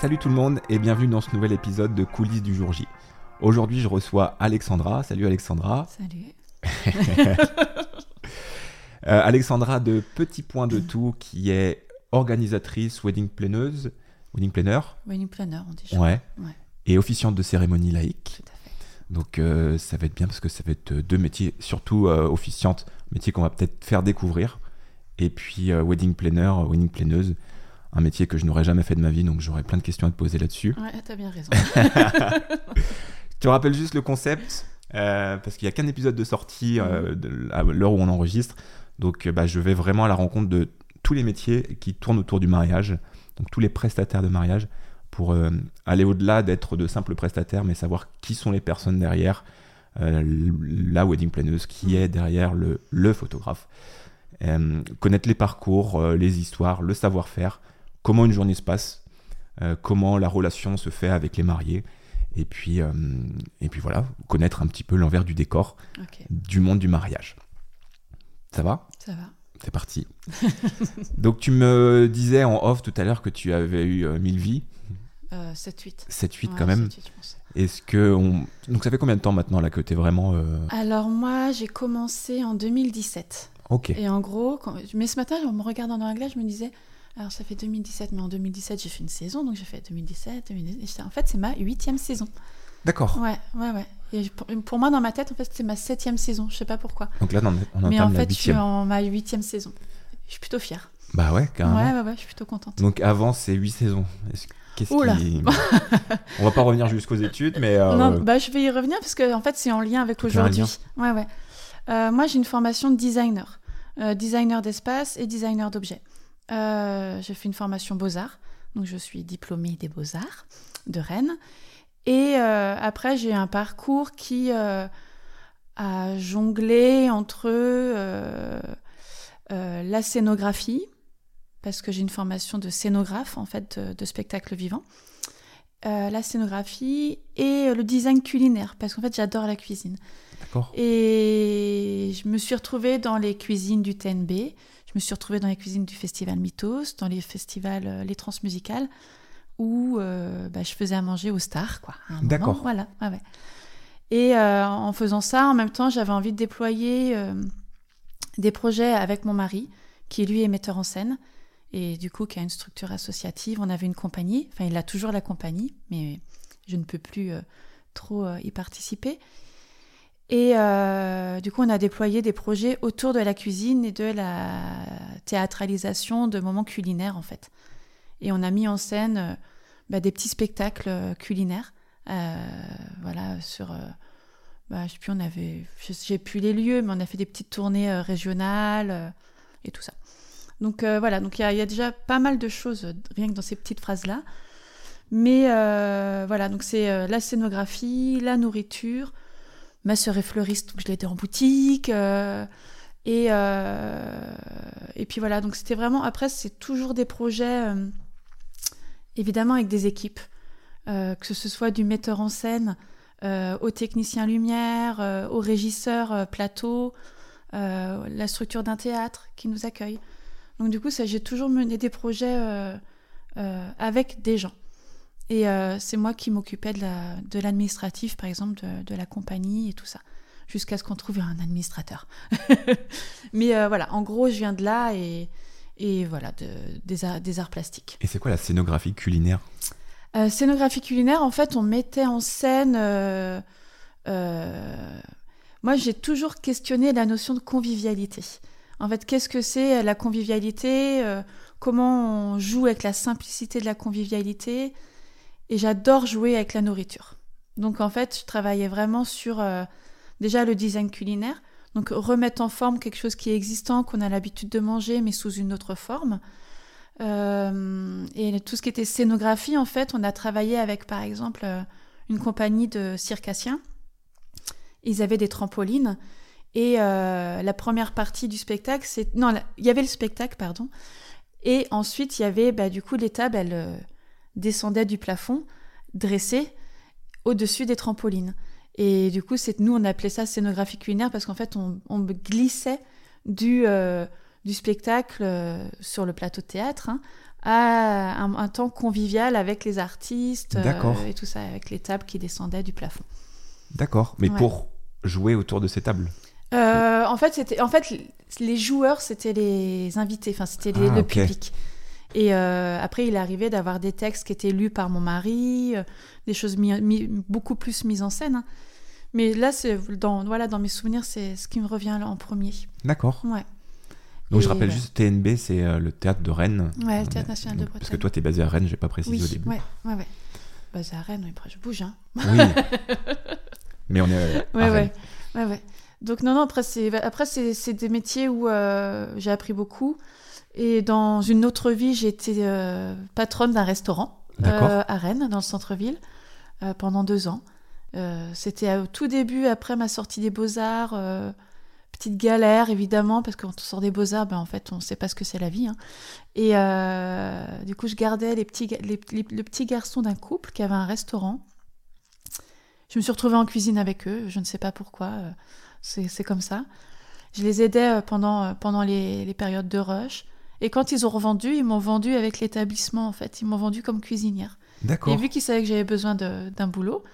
Salut tout le monde et bienvenue dans ce nouvel épisode de Coulisses du jour J. Aujourd'hui, je reçois Alexandra. Salut Alexandra. Salut. Euh, Alexandra de Petit Point de Tout, qui est organisatrice, wedding planeuse, wedding planner, Wedding planner, on dit. ouais, Ouais. et officiante de cérémonie laïque. Tout à fait. Donc euh, ça va être bien parce que ça va être euh, deux métiers, surtout euh, officiante, métier qu'on va peut-être faire découvrir. Et puis wedding planner, wedding planeuse, un métier que je n'aurais jamais fait de ma vie, donc j'aurais plein de questions à te poser là-dessus. Ouais, t'as bien raison. Je te rappelle juste le concept, euh, parce qu'il n'y a qu'un épisode de sortie euh, de- à l'heure où on enregistre. Donc euh, bah, je vais vraiment à la rencontre de tous les métiers qui tournent autour du mariage, donc tous les prestataires de mariage, pour euh, aller au-delà d'être de simples prestataires, mais savoir qui sont les personnes derrière la wedding planeuse, qui est derrière le, le photographe. Connaître les parcours, les histoires, le savoir-faire, comment une journée se passe, euh, comment la relation se fait avec les mariés. Et puis, euh, et puis voilà, connaître un petit peu l'envers du décor du monde du mariage. Ça va? Ça va. C'est parti. Donc tu me disais en off tout à l'heure que tu avais eu euh, 1000 vies, Euh, 7-8. 7-8 Ouais, quand même. 7-8, je pense. Est-ce que on... Donc ça fait combien de temps maintenant là que tu es vraiment... euh, Alors moi, j'ai commencé en 2017. Ok. Et en gros, quand- mais ce matin, en me regardant dans la glace, je me disais, alors ça fait 2017, mais en 2017, j'ai fait une saison, donc j'ai fait 2017, 2017. et j'étais- En fait, c'est ma huitième saison. D'accord. Ouais, ouais, ouais. Et pour, pour moi, dans ma tête, en fait, c'est ma septième saison. Je sais pas pourquoi. Donc là on, on mais en fait, je suis en ma huitième saison. Je suis plutôt fière. Bah ouais, carrément. Ouais, ouais, ouais, je suis plutôt contente. Donc avant c'est 8 saisons. Est-ce- Qu'est-ce qui... on va pas revenir jusqu'aux études, mais... euh, Non, bah, je vais y revenir parce que en fait, c'est en lien avec aujourd'hui. Ouais, ouais. Euh, moi, j'ai une formation de designer, Euh, designer d'espace et designer d'objets. Euh, j'ai fait une formation Beaux-Arts, donc je suis diplômée des Beaux-Arts de Rennes. Et euh, après, j'ai un parcours qui euh, a jonglé entre euh, la scénographie, parce que j'ai une formation de scénographe, en fait, de, de spectacle vivant, la scénographie et le design culinaire, parce qu'en fait, j'adore la cuisine. D'accord. Et je me suis retrouvée dans les cuisines du TNB, me suis retrouvée dans les cuisines du Festival Mythos, dans les festivals, euh, les transmusicales, où euh, bah, je faisais à manger aux stars, quoi. D'accord. Voilà, ouais, ouais. Et euh, en faisant ça, en même temps, j'avais envie de déployer euh, des projets avec mon mari, qui lui est metteur en scène, et du coup, qui a une structure associative. On avait une compagnie, enfin, il a toujours la compagnie, mais je ne peux plus trop y participer. Et euh, du coup, on a déployé des projets autour de la cuisine et de la théâtralisation de moments culinaires, en fait. Et on a mis en scène euh, bah, des petits spectacles euh, culinaires. voilà, sur. bah, je sais plus, on avait. J'ai plus les lieux, mais on a fait des petites tournées régionales et tout ça. Donc voilà, donc il y, y a déjà pas mal de choses, rien que dans ces petites phrases-là. Mais voilà, donc c'est la scénographie, la nourriture. Ma sœur est fleuriste, donc je l'ai aidée en boutique. euh, et, euh, et puis voilà, donc c'était vraiment. Après, c'est toujours des projets, euh, évidemment, avec des équipes. Que ce soit du metteur en scène au technicien lumière, au régisseur plateau, la structure d'un théâtre qui nous accueille. Donc du coup, ça, j'ai toujours mené des projets avec des gens. Et euh, c'est moi qui m'occupais de la- de l'administratif, par exemple, de, de la compagnie et tout ça, jusqu'à ce qu'on trouve un administrateur. Mais euh, voilà, en gros, je viens de là et, et voilà, de- des, arts, des arts plastiques. Et c'est quoi la scénographie culinaire? Euh, scénographie culinaire, en fait, on mettait en scène. moi, j'ai toujours questionné la notion de convivialité. En fait, qu'est-ce que c'est la convivialité? Comment on joue avec la simplicité de la convivialité? Et j'adore jouer avec la nourriture. Donc, en fait, je travaillais vraiment sur euh, déjà le design culinaire. Donc, remettre en forme quelque chose qui est existant, qu'on a l'habitude de manger, mais sous une autre forme. Euh, et tout ce qui était scénographie, en fait, on a travaillé avec, par exemple, euh, une compagnie de circassiens. Ils avaient des trampolines. Et la première partie du spectacle, c'est... Non, il y avait le spectacle, pardon. Et ensuite, il y avait, bah, du coup, les tables, descendaient du plafond, dressées, au-dessus des trampolines. Et du coup, c'est nous, on appelait ça scénographie culinaire parce qu'en fait, on, on glissait du, euh, du spectacle euh, sur le plateau de théâtre hein, à un, un temps convivial avec les artistes euh, et tout ça, avec les tables qui descendaient du plafond. D'accord. Mais Ouais. pour jouer autour de ces tables? En fait, c'était, en fait, les joueurs, c'était les invités, enfin, c'était Ah, le public. Et euh, après, il est arrivé d'avoir des textes qui étaient lus par mon mari, euh, des choses mis- mis- beaucoup plus mises en scène. hein. Mais là, c'est dans, voilà, dans mes souvenirs, c'est ce qui me revient là en premier. D'accord. Ouais. Donc je rappelle ouais. juste TNB, c'est euh, le théâtre de Rennes. Ouais, le Théâtre National de donc, Parce que Bretagne. toi, tu es basé à Rennes, j'ai pas précisé Oui, au début. ouais, ouais, ouais. C'est à Rennes, après, je bouge, hein. Oui. Mais on est à Ouais, Rennes. ouais, ouais, ouais. Donc non, non, après c'est après c'est des métiers où j'ai appris beaucoup. Et dans une autre vie, j'ai été euh, patronne d'un restaurant euh, à Rennes, dans le centre-ville, euh, pendant deux ans. Euh, C'était au tout début, après ma sortie des Beaux-Arts. petite galère, évidemment, parce que quand on sort des Beaux-Arts, ben, en fait, on ne sait pas ce que c'est la vie. hein. Et du coup, je gardais les petits, ga- les- les- le petit garçon d'un couple qui avait un restaurant. Je me suis retrouvée en cuisine avec eux, je ne sais pas pourquoi, c'est comme ça. Je les aidais pendant, pendant les, les périodes de rush. Et quand ils ont revendu, ils m'ont vendu avec l'établissement, en fait. Ils m'ont vendu comme cuisinière. Et D'accord. vu qu'ils savaient que j'avais besoin d'un boulot,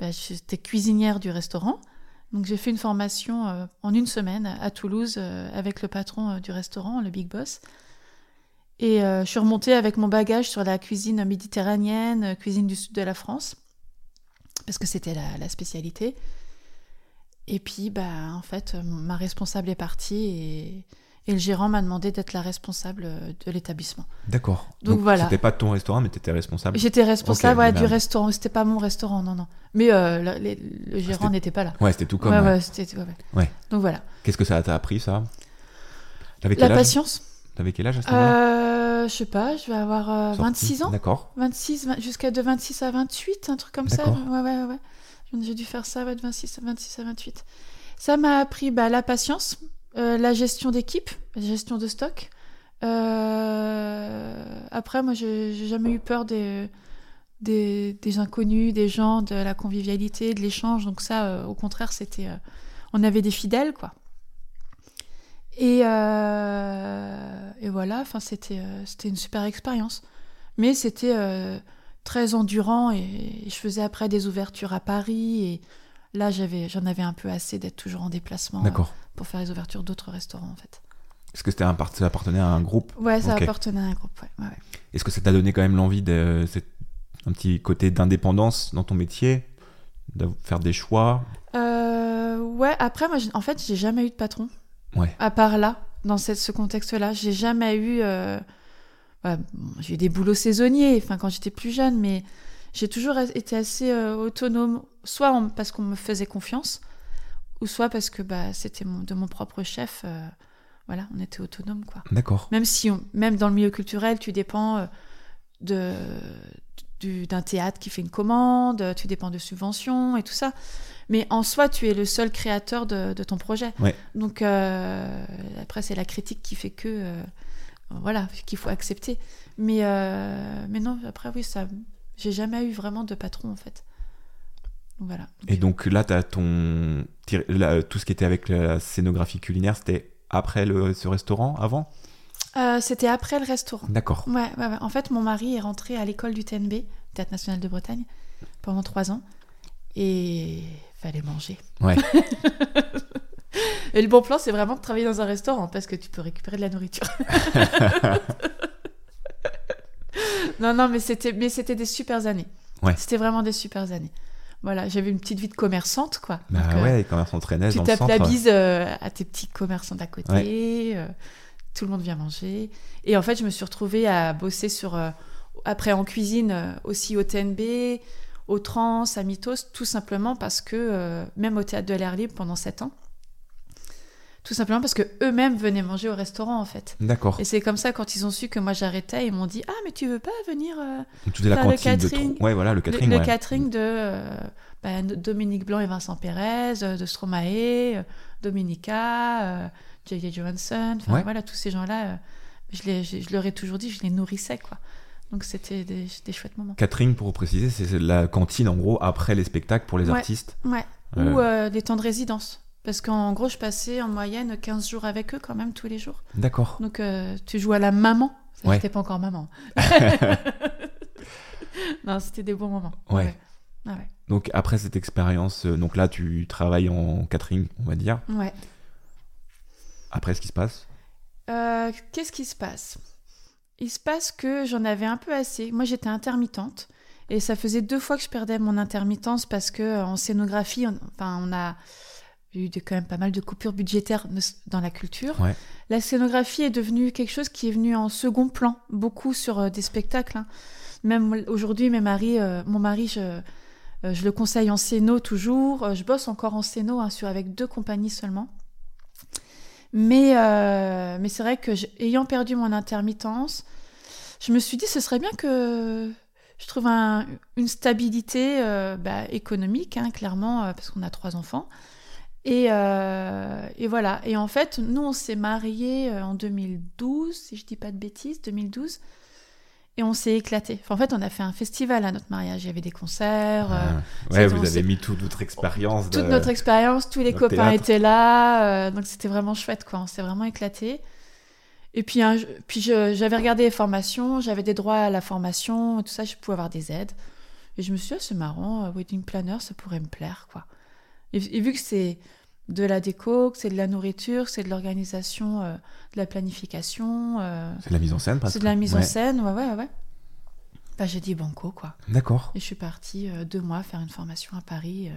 ben, j'étais cuisinière du restaurant. Donc j'ai fait une formation euh, en une semaine à Toulouse euh, avec le patron euh, du restaurant, le Big Boss. Et je suis remontée avec mon bagage sur la cuisine méditerranéenne, cuisine du sud de la France, parce que c'était la, la spécialité. Et puis, bah, en fait, ma responsable est partie et, et le gérant m'a demandé d'être la responsable euh, de l'établissement. D'accord. Donc voilà. C'était pas ton restaurant, mais tu étais responsable. J'étais responsable ouais, mais du restaurant. C'était pas mon restaurant, non, non. Mais euh, le, le gérant n'était pas là. Ouais, c'était tout comme. ouais, ouais. ouais. Donc voilà. Qu'est-ce que ça t'a appris, ça? La patience. T'avais quel âge à ce moment-là? Euh, je sais pas, je vais avoir euh, Sorti 26 ans. D'accord. 26, vingt- jusqu'à de 26 à 28, un truc comme ça. Ouais, ouais, ouais. J'ai dû faire ça ouais, de 26, à 26 à 28. Ça m'a appris bah, la patience, euh, la gestion d'équipe, la gestion de stock. Euh, Après, moi, j'ai jamais eu peur des, des, inconnus, des gens, de la convivialité, de l'échange. Donc ça, euh, au contraire, c'était... on avait des fidèles, quoi. Et, et voilà, enfin, c'était c'était une super expérience. Mais c'était très endurant et, et je faisais après des ouvertures à Paris et là j'avais j'en avais un peu assez d'être toujours en déplacement euh, pour faire les ouvertures d'autres restaurants en fait. Est-ce que c'était un part... ça appartenait à un groupe? Ouais, ça appartenait à un groupe. Ouais, ouais, ouais. Est-ce que ça t'a donné quand même l'envie de un petit côté d'indépendance dans ton métier, de faire des choix? Euh, ouais, après moi en fait j'ai jamais eu de patron. Ouais. À part là, dans cette- ce contexte-là, j'ai jamais eu. euh, ouais, bon, j'ai eu des boulots saisonniers, enfin quand j'étais plus jeune, mais j'ai toujours été assez euh, autonome, soit en- parce qu'on me faisait confiance, ou soit parce que bah, c'était mon- de mon propre chef. euh, voilà, on était autonome quoi. D'accord. Même si, on- même dans le milieu culturel, tu dépends euh, de du- d'un théâtre qui fait une commande, tu dépends de subventions et tout ça. Mais en soi, tu es le seul créateur de, de ton projet. Ouais. Donc euh, après, c'est la critique qui fait que euh, voilà qu'il faut accepter. Mais euh, mais non, après oui, ça, j'ai jamais eu vraiment de patron en fait. Donc voilà. Et donc là, t'as ton là, tout ce qui était avec la scénographie culinaire, c'était après le... ce restaurant, avant? Euh, C'était après le restaurant. D'accord. Ouais, ouais, ouais. En fait, mon mari est rentré à l'école du TNB, Théâtre National de Bretagne, pendant trois ans. Et fallait manger. Ouais. Et le bon plan, c'est vraiment de travailler dans un restaurant parce que tu peux récupérer de la nourriture. non, non, mais c'était, mais c'était des super années. Ouais. C'était vraiment des super années. Voilà, j'avais une petite vie de commerçante, quoi. Bah Donc, euh, ouais, traînaient tu dans le tapes centre. la bise euh, à tes petits commerçants d'à côté, euh, tout le monde vient manger. Et en fait, je me suis retrouvée à bosser sur, après en cuisine, aussi au TNB, au Trans, à Mythos, tout simplement parce que, même au Théâtre de l'air libre pendant sept ans, tout simplement parce que eux-mêmes venaient manger au restaurant, en fait. D'accord. Et c'est comme ça, quand ils ont su que moi j'arrêtais, ils m'ont dit Ah, mais tu veux pas venir euh, tu faisais la faire le cantine de catering. trop. Ouais, voilà, le le- catering. le, ouais. catering de euh, bah, Dominique Blanc et Vincent Pérez, euh, de Stromae, euh, Dominica, euh, J.J. Johansson, enfin Ouais. voilà, tous ces gens-là, euh, je, les- je, je leur ai toujours dit, je les nourrissais, quoi. Donc c'était des, des chouettes moments. Catering, pour préciser, c'est la cantine en gros après les spectacles pour les Ouais. artistes. Ouais. Euh, Ou euh, des temps de résidence. Parce qu'en gros, je passais en moyenne 15 jours avec eux quand même tous les jours. D'accord. Donc euh, tu joues à la maman. Ça, Ouais. J'étais pas encore maman. non, c'était des bons moments. Ouais. Ah ouais. Donc après cette expérience, euh, donc là tu travailles en catering, on va dire. Ouais. Après, ce qui se passe? Euh, Qu'est-ce qui se passe? Il se passe que j'en avais un peu assez. Moi, j'étais intermittente. Et ça faisait deux fois que je perdais mon intermittence parce que en scénographie, on, enfin, on a eu des- quand même pas mal de coupures budgétaires dans la culture. Ouais. La scénographie est devenue quelque chose qui est venu en second plan, beaucoup sur euh, des spectacles. hein. Même aujourd'hui, mes maris, euh, mon mari, je, euh, je le conseille en scéno toujours. Je bosse encore en scéno hein, sur, avec deux compagnies seulement. Mais, mais c'est vrai que ayant perdu mon intermittence, je me suis dit ce serait bien que je trouve un- une stabilité bah, économique, hein, clairement, parce qu'on a trois enfants. Et, euh, et voilà. Et en fait, nous, on s'est mariés euh, en 2012, si je dis pas de bêtises, 2012. Et on s'est éclaté. Enfin, en fait, on a fait un festival à notre mariage. Il y avait des concerts. euh, Ah. Ouais, c'est- vous avez mis toute votre expérience. toute de- notre expérience, tous les copains théâtre. étaient là, euh, donc c'était vraiment chouette, quoi. On s'est vraiment éclaté. Et puis, puis j'avais regardé les formations, j'avais des droits à la formation, tout ça, je pouvais avoir des aides. Et je me suis dit, ah, c'est marrant, euh, wedding planner, ça pourrait me plaire, quoi. Et, et vu que c'est de la déco, que c'est de la nourriture, que c'est de l'organisation, euh, de la planification, euh, C'est de la mise en scène, c'est de la mise en scène, ouais, ouais, ouais. Bah, j'ai dit banco, quoi. D'accord. Et je suis partie euh, deux mois faire une formation à Paris.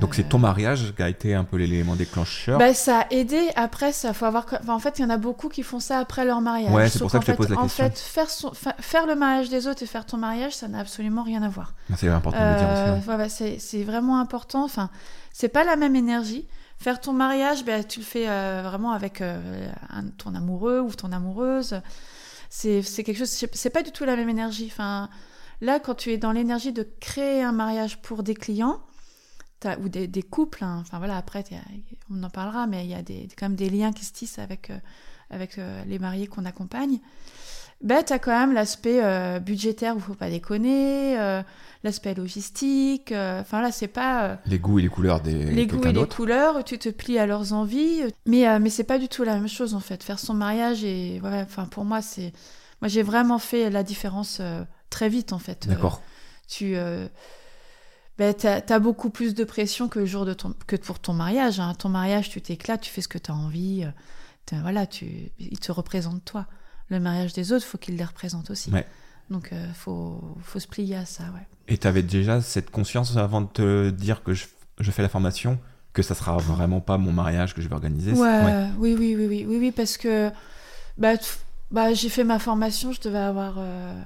Donc c'est ton mariage qui a été un peu l'élément déclencheur. Bah, ça a aidé. Après, ça faut avoir. enfin, en fait, il y en a beaucoup qui font ça après leur mariage. Ouais, c'est pour ça que je te pose la en question. fait, faire, son... fa- faire le mariage des autres et faire ton mariage, ça n'a absolument rien à voir. c'est important de le dire Euh, aussi. ouais, ouais, c'est c'est vraiment important. Enfin, c'est pas la même énergie. Faire ton mariage, ben, tu le fais euh, vraiment avec euh, un- ton amoureux ou ton amoureuse. C'est c'est quelque chose. c'est- pas du tout la même énergie. Enfin, là, quand tu es dans l'énergie de créer un mariage pour des clients ou des, des couples, hein, enfin voilà, après on en parlera, mais il y a des, quand même des liens qui se tissent avec euh, avec euh, les mariés qu'on accompagne. Ben, tu as quand même l'aspect euh, budgétaire où faut pas déconner, euh, l'aspect logistique. Enfin là, c'est pas Les goûts et les couleurs des les goûts et les couleurs, tu te plies à leurs envies. Mais, mais c'est pas du tout la même chose en fait. Faire son mariage et ouais, enfin pour moi c'est, moi j'ai vraiment fait la différence très vite en fait. D'accord. tu ben, t'as as beaucoup plus de pression que le jour de ton que pour ton mariage. hein. Ton mariage, tu t'éclates, tu fais ce que tu as envie. euh, voilà, tu, ils te représentent toi. Le mariage des autres, faut qu'ils les représentent aussi. Ouais. Donc euh, faut faut se plier à ça, ouais. Et tu avais déjà cette conscience avant de te dire que je, je fais la formation, que ça sera vraiment pas mon mariage que je vais organiser Ouais, oui, oui, oui, oui, oui, oui, parce que bah, bah, j'ai fait ma formation, je devais avoir, euh,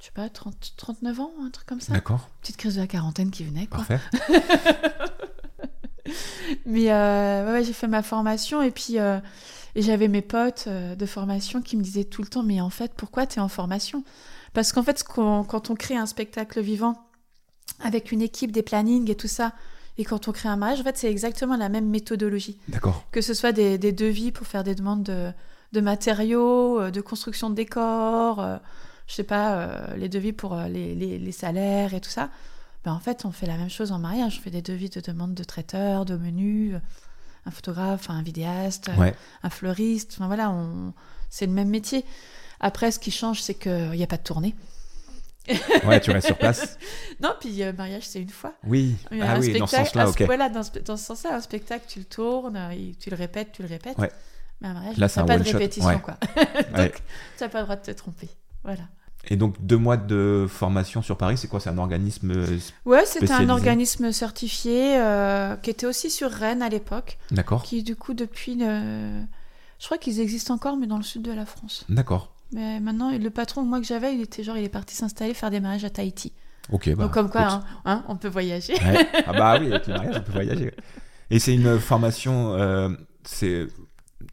je sais pas, 30, 39 ans, un truc comme ça. D'accord, Petite crise de la quarantaine qui venait, quoi. parfait. Mais euh, ouais, j'ai fait ma formation et puis euh, j'avais mes potes euh, de formation qui me disaient tout le temps, mais en fait, pourquoi tu es en formation? Parce qu'en fait, quand on crée un spectacle vivant avec une équipe, des plannings et tout ça, et quand on crée un mariage, en fait, c'est exactement la même méthodologie. D'accord. que ce soit des, des devis pour faire des demandes de, de matériaux, euh, de construction de décors, euh, je sais pas, euh, les devis pour euh, les, les- les salaires et tout ça. Ben, en fait, on fait la même chose en mariage. On fait des devis de demande de traiteurs, de menus, euh, un photographe, un vidéaste, Ouais. un fleuriste. Enfin, voilà, on... c'est le même métier. Après, ce qui change, c'est qu'il n'y a pas de tournée. ouais, tu restes sur place. Non, puis euh, mariage, c'est une fois. Oui. Un Ah oui, dans ce sens-là, un- ok. Voilà, dans, ce- dans ce sens-là, un spectacle, tu le tournes, tu le répètes, tu le répètes. Ouais. Mais un mariage, Là, tu n'as un pas de répétition, ouais. quoi. Ouais. Tu n'as pas le droit de te tromper. Voilà. Et donc, deux mois de formation sur Paris, c'est quoi? C'est un organisme. euh, Ouais, c'était un organisme certifié euh, qui était aussi sur Rennes à l'époque, D'accord. qui du coup, depuis. Je crois qu'ils existent encore, mais dans le sud de la France. D'accord. Mais maintenant, le patron, moi que j'avais, il était genre, il est parti s'installer, faire des mariages à Tahiti. Ok, bah. Donc, comme quoi, hein, hein, on peut voyager. Ouais. Ah bah oui, avec le mariage, on peut voyager. Et c'est une formation. euh, c'est.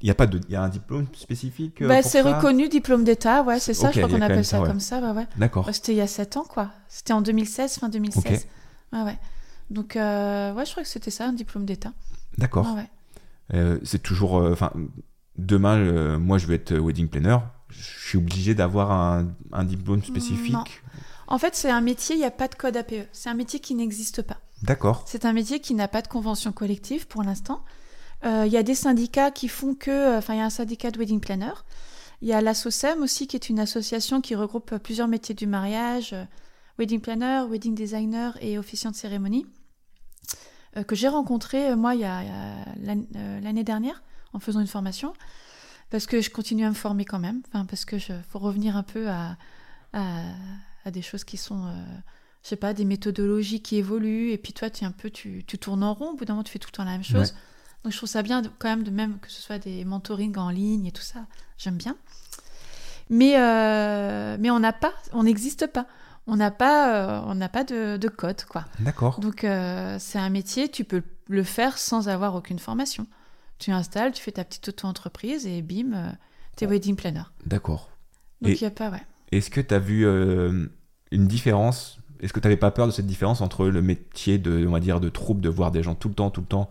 Il y a pas de. Il y a un diplôme spécifique. euh, Bah, c'est reconnu diplôme d'État, ouais, c'est ça, je crois qu'on appelle ça ouais. comme ça, ouais, ouais. D'accord. C'était il y a 7 ans, quoi. C'était en 2016, fin 2016. Ouais, ouais. Donc, euh, ouais, je crois que c'était ça, un diplôme d'État. D'accord. Ouais, ouais. Euh, c'est toujours. Enfin, demain, moi, je vais être wedding planner. Je suis obligé d'avoir un, un diplôme spécifique. Non. En fait, c'est un métier, il n'y a pas de code APE. C'est un métier qui n'existe pas. D'accord. C'est un métier qui n'a pas de convention collective pour l'instant. Euh, Il y a des syndicats qui font que. Enfin, il y a un syndicat de wedding planner. Il y a l'ASOCEM aussi, qui est une association qui regroupe plusieurs métiers du mariage euh, wedding planner, wedding designer et officiant de cérémonie. euh, que j'ai rencontré, euh, moi, il y a, euh, l'année dernière, en faisant une formation. Parce que je continue à me former quand même. Enfin, parce que je faut revenir un peu à, à, à des choses qui sont. euh, je sais pas, des méthodologies qui évoluent, et puis toi, tu un peu, tu, tu tournes en rond, au bout d'un moment, tu fais tout le temps la même chose. Donc je trouve ça bien de- quand même de même que ce soit des mentorings en ligne et tout ça, j'aime bien. Mais, euh, mais on n'a pas, on n'existe pas. On n'a pas, euh, on n'a pas de, de code, quoi. D'accord. Donc euh, c'est un métier, tu peux le faire sans avoir aucune formation. Tu installes, tu fais ta petite auto-entreprise et bim, t'es wedding planner. D'accord. Donc il y a pas, ouais. Est-ce que tu as vu une différence? Est-ce que tu n'avais pas peur de cette différence entre le métier de, on va dire, de troupe, de voir des gens tout le temps, tout le temps,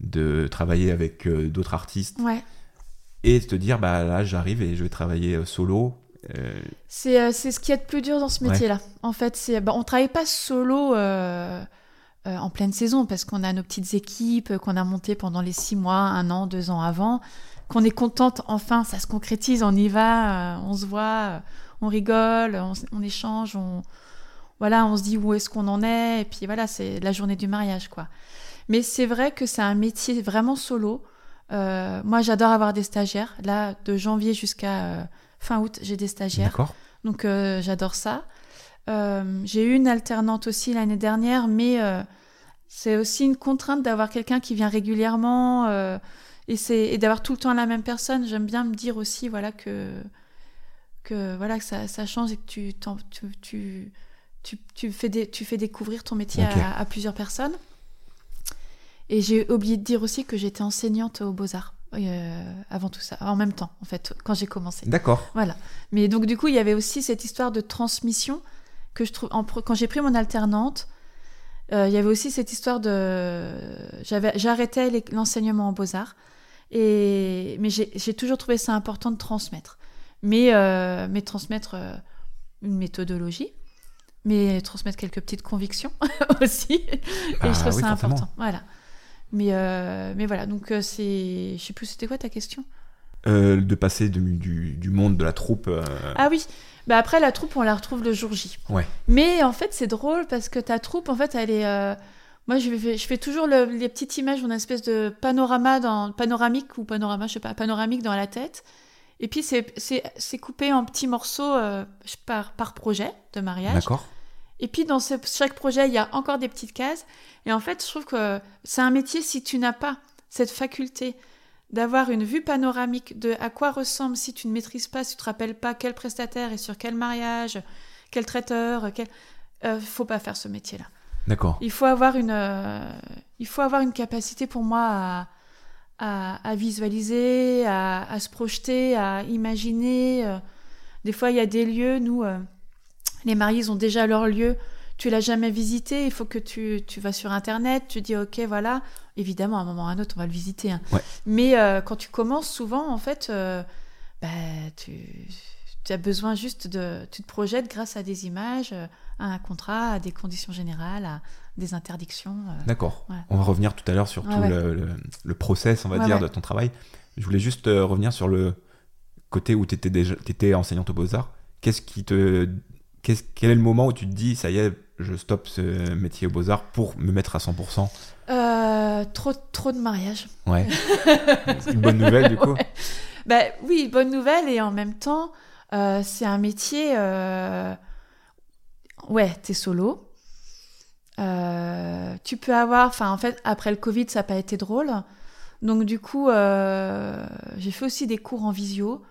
de travailler avec euh, d'autres artistes, Ouais. et de te dire, bah là, j'arrive et je vais travailler euh, solo euh, C'est ce qui est de plus dur dans ce Ouais. métier-là. En fait, c'est bah, on travaille pas solo en pleine saison parce qu'on a nos petites équipes qu'on a montées pendant les six mois, un an, deux ans avant, qu'on est contente. Enfin, ça se concrétise, on y va, on se voit, on rigole, on, on échange, on voilà, on se dit où est-ce qu'on en est et puis voilà, c'est la journée du mariage quoi. Mais c'est vrai que c'est un métier vraiment solo. Euh, moi, j'adore avoir des stagiaires. Là, de janvier jusqu'à euh, fin août, j'ai des stagiaires. D'accord Donc euh, j'adore ça. J'ai eu une alternante aussi l'année dernière, mais c'est aussi une contrainte d'avoir quelqu'un qui vient régulièrement et, d'avoir tout le temps la même personne. J'aime bien me dire aussi voilà que que voilà que ça, ça change et que tu t'en- tu, tu, tu, tu fais des, tu fais découvrir ton métier à plusieurs personnes. Et j'ai oublié de dire aussi que j'étais enseignante aux beaux-arts euh, avant tout ça, en même temps en fait, quand j'ai commencé. D'accord. Voilà. Mais donc, du coup, il y avait aussi cette histoire de transmission que je trouve. en quand j'ai pris mon alternante, euh, il y avait aussi cette histoire de. J'arrêtais l'enseignement en beaux-arts. Et... Mais j'ai, toujours trouvé ça important de transmettre. Mais, euh, mais transmettre une méthodologie, mais transmettre quelques petites convictions aussi. et Bah je trouve oui, ça important. Voilà. Mais, euh, mais voilà, donc euh, c'est. Je sais plus, c'était quoi ta question? Euh, de passer du, du, du monde de la troupe. euh, Ah oui, bah après la troupe on la retrouve le jour J. Ouais. Mais en fait c'est drôle parce que ta troupe en fait elle est... Moi je fais, je fais toujours le- les petites images, une espèce de panorama dans... panoramique ou panorama, je sais pas, panoramique dans la tête. Et puis c'est- coupé en petits morceaux par, par projet de mariage. D'accord. Et puis dans ce- chaque projet, il y a encore des petites cases. Et en fait, je trouve que c'est un métier, si tu n'as pas cette faculté d'avoir une vue panoramique de à quoi ressemble si tu ne maîtrises pas, si tu te rappelles pas quel prestataire est sur quel mariage, quel traiteur, quel... Euh, faut pas faire ce métier-là. D'accord. Il faut avoir une, euh, il faut avoir une capacité pour moi à, à, à visualiser, à, à se projeter, à imaginer. euh. Des fois, il y a des lieux, nous, euh, les mariés ils ont déjà leur lieu. Tu l'as jamais visité, il faut que tu, tu vas sur Internet, tu dis ok, voilà. Évidemment, à un moment ou à un autre, on va le visiter. hein. Ouais. Mais euh, quand tu commences, souvent, en fait, euh, bah, tu, tu as besoin juste de... Tu te projettes grâce à des images, euh, à un contrat, à des conditions générales, à des interdictions. euh. D'accord. Ouais. On va revenir tout à l'heure sur Ouais, tout. Le, le, le process, on va dire, de ton travail. Je voulais juste revenir sur le côté où tu étais, déjà, t'étais enseignante aux beaux-arts. Qu'est-ce qui te. Quel est le moment où tu te dis, ça y est, je stoppe ce métier aux beaux-arts pour me mettre à 100% Euh, trop, trop de mariages. Ouais. C'est une bonne nouvelle, du coup? Ouais. Bah, oui, bonne nouvelle, et en même temps, euh, c'est un métier. euh, Ouais, t'es solo. Euh, tu peux avoir. Enfin, en fait, après le Covid, ça n'a pas été drôle. Donc, du coup, j'ai fait aussi des cours en visio.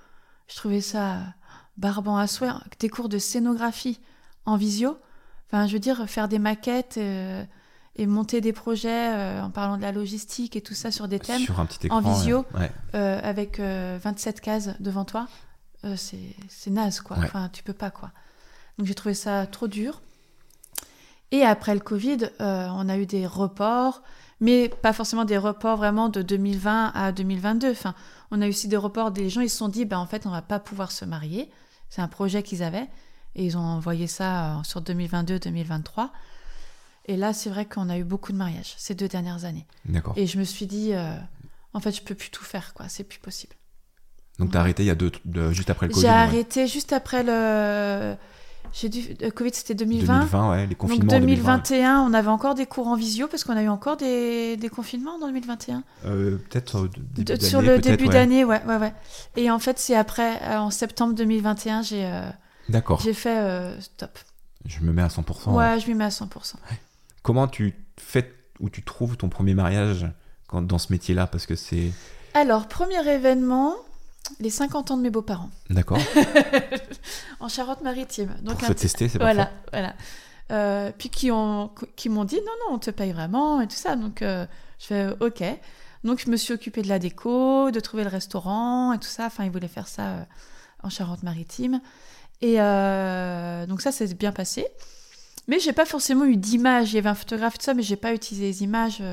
Je trouvais ça barbant à souhait. Des cours de scénographie en visio. Enfin, je veux dire, faire des maquettes euh, et monter des projets euh, en parlant de la logistique et tout ça sur des thèmes Sur un petit écran. en visio. euh, ouais. euh, avec euh, 27 cases devant toi, c'est naze, quoi. Ouais. Enfin, tu peux pas, quoi. Donc j'ai trouvé ça trop dur. Et après le Covid, on a eu des reports, mais pas forcément des reports vraiment de 2020 à 2022. Enfin, on a eu aussi des reports des gens, ils se sont dit, ben, en fait, on va pas pouvoir se marier. C'est un projet qu'ils avaient. Et ils ont envoyé ça euh, sur 2022-2023. Et là, c'est vrai qu'on a eu beaucoup de mariages ces deux dernières années. D'accord. Et je me suis dit, euh, en fait, je peux plus tout faire, quoi. C'est plus possible. Donc t'as arrêté il y a deux, de- juste après le Covid. J'ai ouais. arrêté juste après le. J'ai dû. Le Covid, c'était 2020. 2020, ouais, les Donc confinements. en 2020. 2021, on avait encore des cours en visio parce qu'on a eu encore des, des confinements en 2021. Euh, peut-être euh, début De- d'année, sur le début d'année, ouais, ouais, ouais. Et en fait, c'est après, euh, en septembre 2021, j'ai euh, D'accord. j'ai fait euh, stop. Je me mets à 100%. Ouais, je m'y mets à 100%. Comment tu fais ou tu trouves ton premier mariage quand, dans ce métier-là? Parce que c'est. Alors, premier événement, les 50 ans de mes beaux-parents, D'accord. en Charente-Maritime. Donc, Pour un se tester, c'est Voilà, parfait. voilà. Euh, puis qui ont qui m'ont dit non non on te paye vraiment et tout ça donc euh, je fais euh, ok donc je me suis occupée de la déco de trouver le restaurant et tout ça enfin ils voulaient faire ça euh, en Charente-Maritime et donc ça s'est bien passé mais j'ai pas forcément eu d'image il y avait un photographe et tout ça mais j'ai pas utilisé les images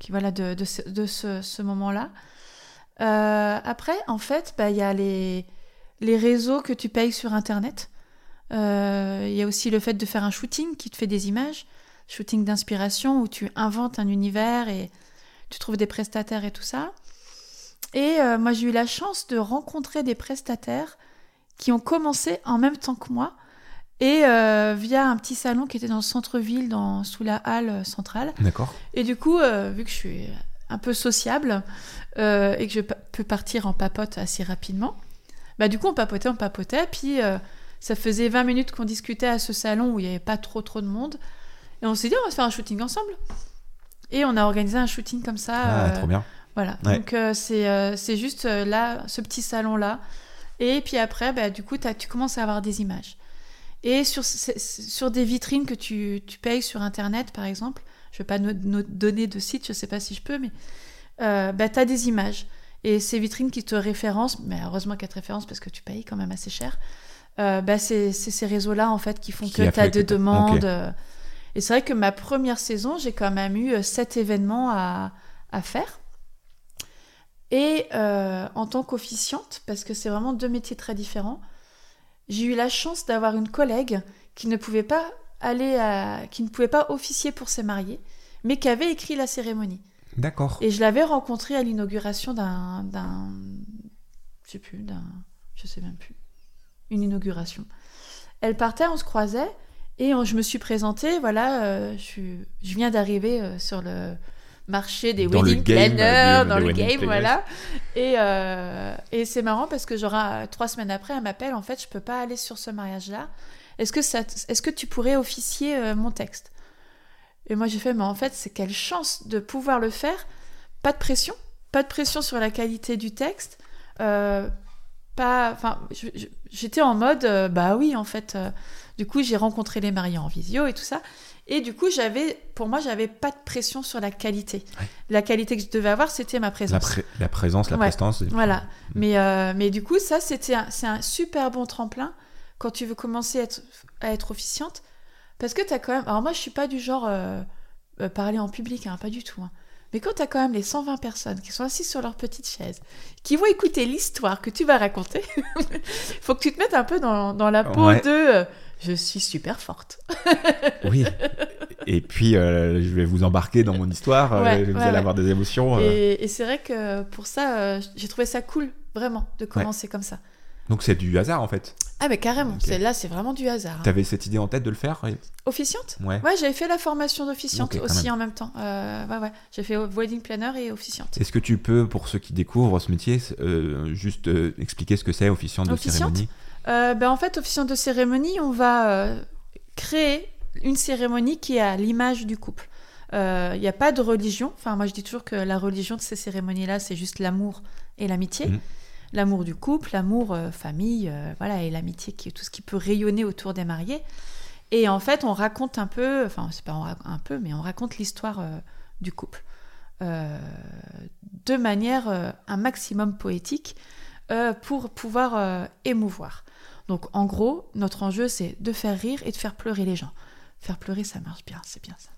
qui voilà de, de ce, de ce, ce moment-là Euh, après en fait bah, il y a les les réseaux que tu payes sur internet euh, Il y a aussi le fait de faire un shooting qui te fait des images, shooting d'inspiration où tu inventes un univers et tu trouves des prestataires et tout ça. Et euh, moi j'ai eu la chance de rencontrer des prestataires qui ont commencé en même temps que moi et euh, via un petit salon qui était dans le centre-ville, dans, sous la halle centrale. D'accord. Et du coup, vu que je suis un peu sociable euh, et que je peux partir en papote assez rapidement, bah du coup on papotait, on papotait, puis euh, ça faisait 20 minutes qu'on discutait à ce salon où il n'y avait pas trop trop de monde, et on s'est dit on va se faire un shooting ensemble. Et on a organisé un shooting comme ça. Ah, euh, trop bien. voilà, Ouais. donc c'est juste là, ce petit salon-là. Et puis après, bah, du coup, tu commences à avoir des images. Et sur, sur des vitrines que tu, tu payes sur Internet, par exemple, je ne vais pas no- no- donner de site, je ne sais pas si je peux, mais euh, bah, tu as des images. Et ces vitrines qui te référencent, mais heureusement qu'elles te référencent parce que tu payes quand même assez cher, euh, bah, c'est ces réseaux-là en fait qui font Qui que tu as fait de que t'as- demandes. euh, Et c'est vrai que ma première saison, j'ai quand même eu sept événements à, à faire. Et euh, en tant qu'officiante, parce que c'est vraiment deux métiers très différents, j'ai eu la chance d'avoir une collègue qui ne pouvait pas aller à, qui ne pouvait pas officier pour ses mariés, mais qui avait écrit la cérémonie. D'accord. Et je l'avais rencontrée à l'inauguration d'un, d'un, je sais plus, d'un, je sais même plus, une inauguration. Elle partait, on se croisait, et on- je me suis présentée, voilà, euh, je, suis- je viens d'arriver euh, sur le marché des Dans wedding planners, dans le game, planners. voilà. Et, euh, et c'est marrant parce que genre euh, trois semaines après, elle m'appelle, en fait, je peux pas aller sur ce mariage-là. Est-ce que, ça, t- est-ce que tu pourrais officier euh, mon texte? Et moi j'ai fait, mais en fait, c'est quelle chance de pouvoir le faire. Pas de pression, pas de pression sur la qualité du texte. euh, pas, enfin, j'étais en mode, euh, bah oui, en fait. euh, du coup, j'ai rencontré les mariés en visio et tout ça. Et du coup, j'avais, pour moi, j'avais pas de pression sur la qualité. Ouais. La qualité que je devais avoir, c'était ma présence. La, pré- la présence, la Ouais. prestance. et- Voilà. Mais, euh, mais du coup, ça, c'était c'est un super bon tremplin quand tu veux commencer à être, à être officiante. Parce que tu as quand même. Alors, moi, je suis pas du genre euh, euh, parler en public, hein, pas du tout. hein. Mais quand tu as quand même les 120 personnes qui sont assises sur leur petite chaise, qui vont écouter l'histoire que tu vas raconter, faut que tu te mettes un peu dans, dans la peau Ouais. de euh, je suis super forte. Oui. Et puis, je vais vous embarquer dans mon histoire. Ouais, vous ouais, allez avoir des émotions. Et, et c'est vrai que pour ça, j'ai trouvé ça cool, vraiment, de commencer comme ça. Donc, c'est du hasard, en fait. Ah, mais carrément, là, c'est vraiment du hasard. hein. T'avais cette idée en tête de le faire Officiante? Ouais. Ouais, j'avais fait la formation d'officiante aussi même. en même temps. Euh, ouais, ouais. J'ai fait wedding planner et officiante. Est-ce que tu peux, pour ceux qui découvrent ce métier, euh, juste euh, expliquer ce que c'est officiant de Officiante? cérémonie? Ben, en fait, officiante de cérémonie, on va créer une cérémonie qui est à l'image du couple. Il n'y a pas de religion. Enfin, moi, je dis toujours que la religion de ces cérémonies-là, c'est juste l'amour et l'amitié. Mhm. L'amour du couple, l'amour euh, famille, euh, voilà, et l'amitié, qui est tout ce qui peut rayonner autour des mariés. Et en fait, on raconte un peu, enfin, c'est pas un peu, mais on raconte l'histoire euh, du couple de manière un maximum poétique pour pouvoir émouvoir. Donc, en gros, notre enjeu, c'est de faire rire et de faire pleurer les gens. Faire pleurer, ça marche bien, c'est bien ça.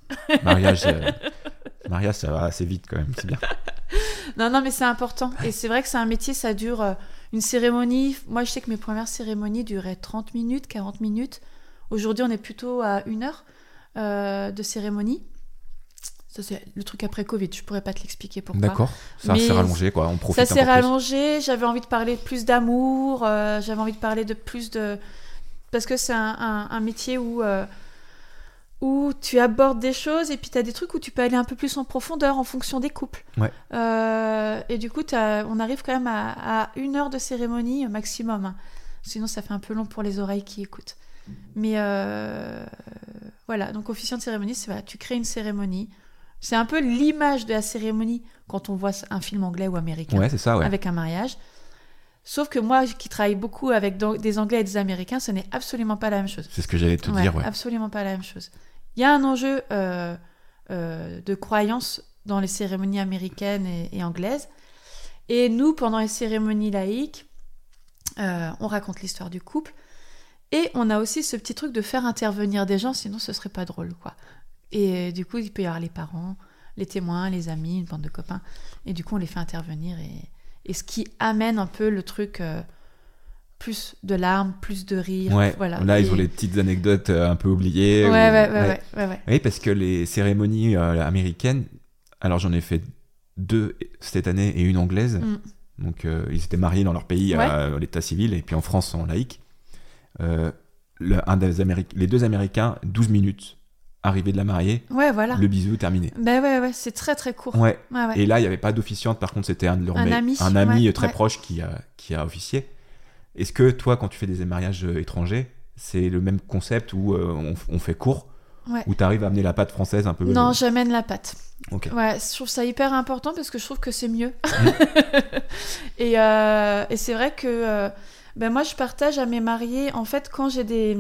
Mariage, mariage, ça va assez vite quand même, c'est bien. Non, non, mais c'est important. Et c'est vrai que c'est un métier, ça dure euh, une cérémonie. Moi, je sais que mes premières cérémonies duraient 30 minutes, 40 minutes. Aujourd'hui, on est plutôt à une heure. euh, de cérémonie. Ça, c'est le truc après Covid. Je pourrais pas te l'expliquer pourquoi. D'accord. Ça s'est rallongé, quoi. On profite Ça s'est rallongé. J'avais envie de parler de plus d'amour. euh, J'avais envie de parler de plus de. Parce que c'est un, un- un métier où, euh, où tu abordes des choses et puis tu as des trucs où tu peux aller un peu plus en profondeur en fonction des couples. Ouais. Euh, et du coup, on arrive quand même à, à une heure de cérémonie maximum. Sinon, ça fait un peu long pour les oreilles qui écoutent. Mais euh, voilà, donc officiant de cérémonie, c'est voilà, tu crées une cérémonie. C'est un peu l'image de la cérémonie quand on voit un film anglais ou américain Ouais, c'est ça, ouais. avec un mariage. Sauf que moi, qui travaille beaucoup avec des Anglais et des Américains, ce n'est absolument pas la même chose. C'est ce que j'allais te Ouais, dire, ouais. Absolument pas la même chose. Il y a un enjeu euh, euh, de croyance dans les cérémonies américaines et, et anglaises. Et nous, pendant les cérémonies laïques, euh, on raconte l'histoire du couple. Et on a aussi ce petit truc de faire intervenir des gens, sinon ce serait pas drôle, quoi. Et du coup, il peut y avoir les parents, les témoins, les amis, une bande de copains. Et du coup, on les fait intervenir. Et, et ce qui amène un peu le truc euh, plus de larmes, plus de rire. Ouais, voilà. là, ils ont les petites anecdotes euh, un peu oubliées. Ouais, ou- ouais, ouais, ouais, ouais, ouais. Oui, parce que les cérémonies euh, américaines, alors j'en ai fait deux cette année et une anglaise. Mm. Donc ils étaient mariés dans leur pays à l'état civil et puis en France en laïque. Le- un des Améri- les deux Américains, 12 minutes, arrivée de la mariée, Ouais, voilà. le bisou terminé. Ben ouais, ouais, c'est très très court. Ouais. Ouais, ouais. Et là, il n'y avait pas d'officiante, par contre, c'était un de leurs Un ami, un ami ouais, très proche qui a, qui a officié. Est-ce que toi, quand tu fais des mariages euh, étrangers, c'est le même concept où euh, on, on fait court, Ouais. où tu arrives à amener la pâte française un peu? Non, j'amène la pâte. Ok. Ouais, je trouve ça hyper important parce que je trouve que c'est mieux. Mm. et euh, et c'est vrai que euh, ben moi, je partage à mes mariés, en fait, quand j'ai des...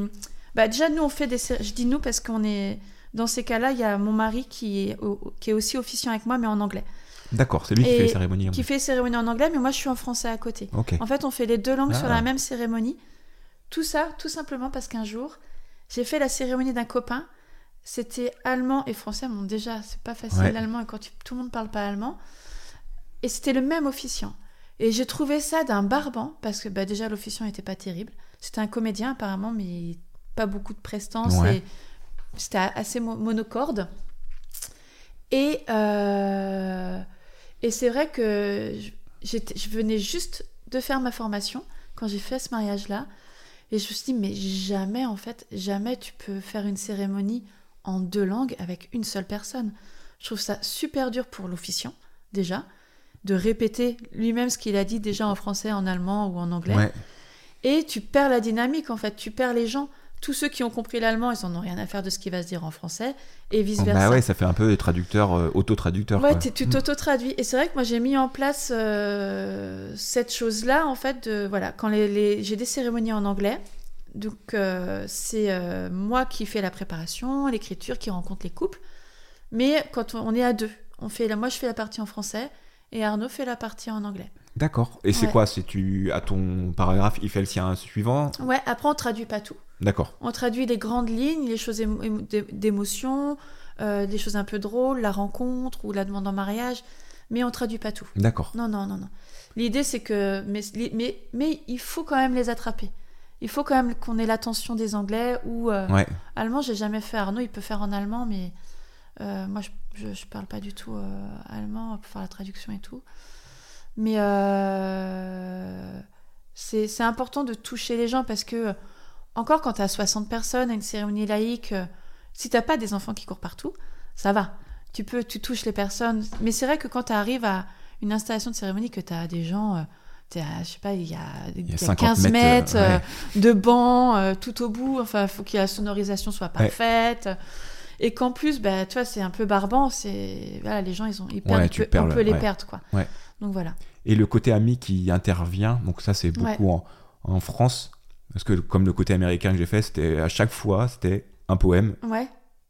Bah, déjà, nous, on fait des... Je dis nous parce qu'on est... Dans ces cas-là, il y a mon mari qui est, au- qui est aussi officiant avec moi, mais en anglais. D'accord, c'est lui qui fait les cérémonies. Qui fait cérémonie en anglais, mais moi, je suis en français à côté. En fait, on fait les deux langues sur Ah. la même cérémonie. Tout ça, tout simplement parce qu'un jour, j'ai fait la cérémonie d'un copain. C'était allemand et français. Bon, déjà, c'est pas facile Ouais. l'allemand et quand tu- tout le monde parle pas allemand. Et c'était le même officiant. Et j'ai trouvé ça d'un barbant parce que bah, déjà, l'officiant n'était pas terrible. C'était un comédien apparemment, mais pas beaucoup de prestance Ouais. et c'était assez mo- monocorde. Et, euh, et c'est vrai que je- je venais juste de faire ma formation quand j'ai fait ce mariage-là. Et je me suis dit, mais jamais, en fait, jamais tu peux faire une cérémonie en deux langues avec une seule personne. Je trouve ça super dur pour l'officiant, déjà, de répéter lui-même ce qu'il a dit déjà en français, en allemand ou en anglais. Ouais. Et tu perds la dynamique, en fait. Tu perds les gens. Tous ceux qui ont compris l'allemand, ils en ont rien à faire de ce qui va se dire en français. Et Oh, vice-versa. bah ouais, ça fait un peu des traducteurs, euh, auto-traducteurs. Ouais, t'es- tu t'auto-traduis. Et c'est vrai que moi, j'ai mis en place euh, cette chose-là, en fait, de, voilà, quand les, les- j'ai des cérémonies en anglais, donc euh, c'est euh, moi qui fais la préparation, l'écriture, qui rencontre les couples, mais quand on, on est à deux, on fait moi je fais la partie en français, et Arnaud fait la partie en anglais. D'accord. Et c'est Ouais. quoi? C'est tu à ton paragraphe, il fait le sien suivant? Ouais, après on traduit pas tout. D'accord. On traduit les grandes lignes, les choses émo- émo- d'é- d'émotion, euh, des choses un peu drôles, la rencontre ou la demande en mariage, mais on traduit pas tout. D'accord. Non, non, non, non. L'idée, c'est que. Mais, mais, mais il faut quand même les attraper. Il faut quand même qu'on ait l'attention des Anglais ou. euh, Ouais. Allemand, j'ai jamais fait. Arnaud, il peut faire en allemand, mais euh, moi, je, je, je parle pas du tout euh, allemand pour faire la traduction et tout. Mais euh, c'est important de toucher les gens parce que, encore quand tu as 60 personnes à une cérémonie laïque, euh, si t'as pas des enfants qui courent partout, ça va. Tu peux, tu touches les personnes. Mais c'est vrai que quand tu arrives à une installation de cérémonie, que tu as des gens. euh, t'es à, je sais pas, il y a, il y a 50 15 mètres, mètres, euh, de bancs euh, tout au bout. Enfin, il faut que la sonorisation soit Ouais. parfaite. Et qu'en plus, bah, tu vois, c'est un peu barbant. C'est voilà, les gens, ils ont, ils perdent, Ouais, on tu perds on le- peut les perdre, quoi. Ouais. Donc voilà. Et le côté ami qui intervient, donc ça c'est beaucoup en, en France, parce que comme le côté américain que j'ai fait, c'était à chaque fois, c'était un poème, Ouais.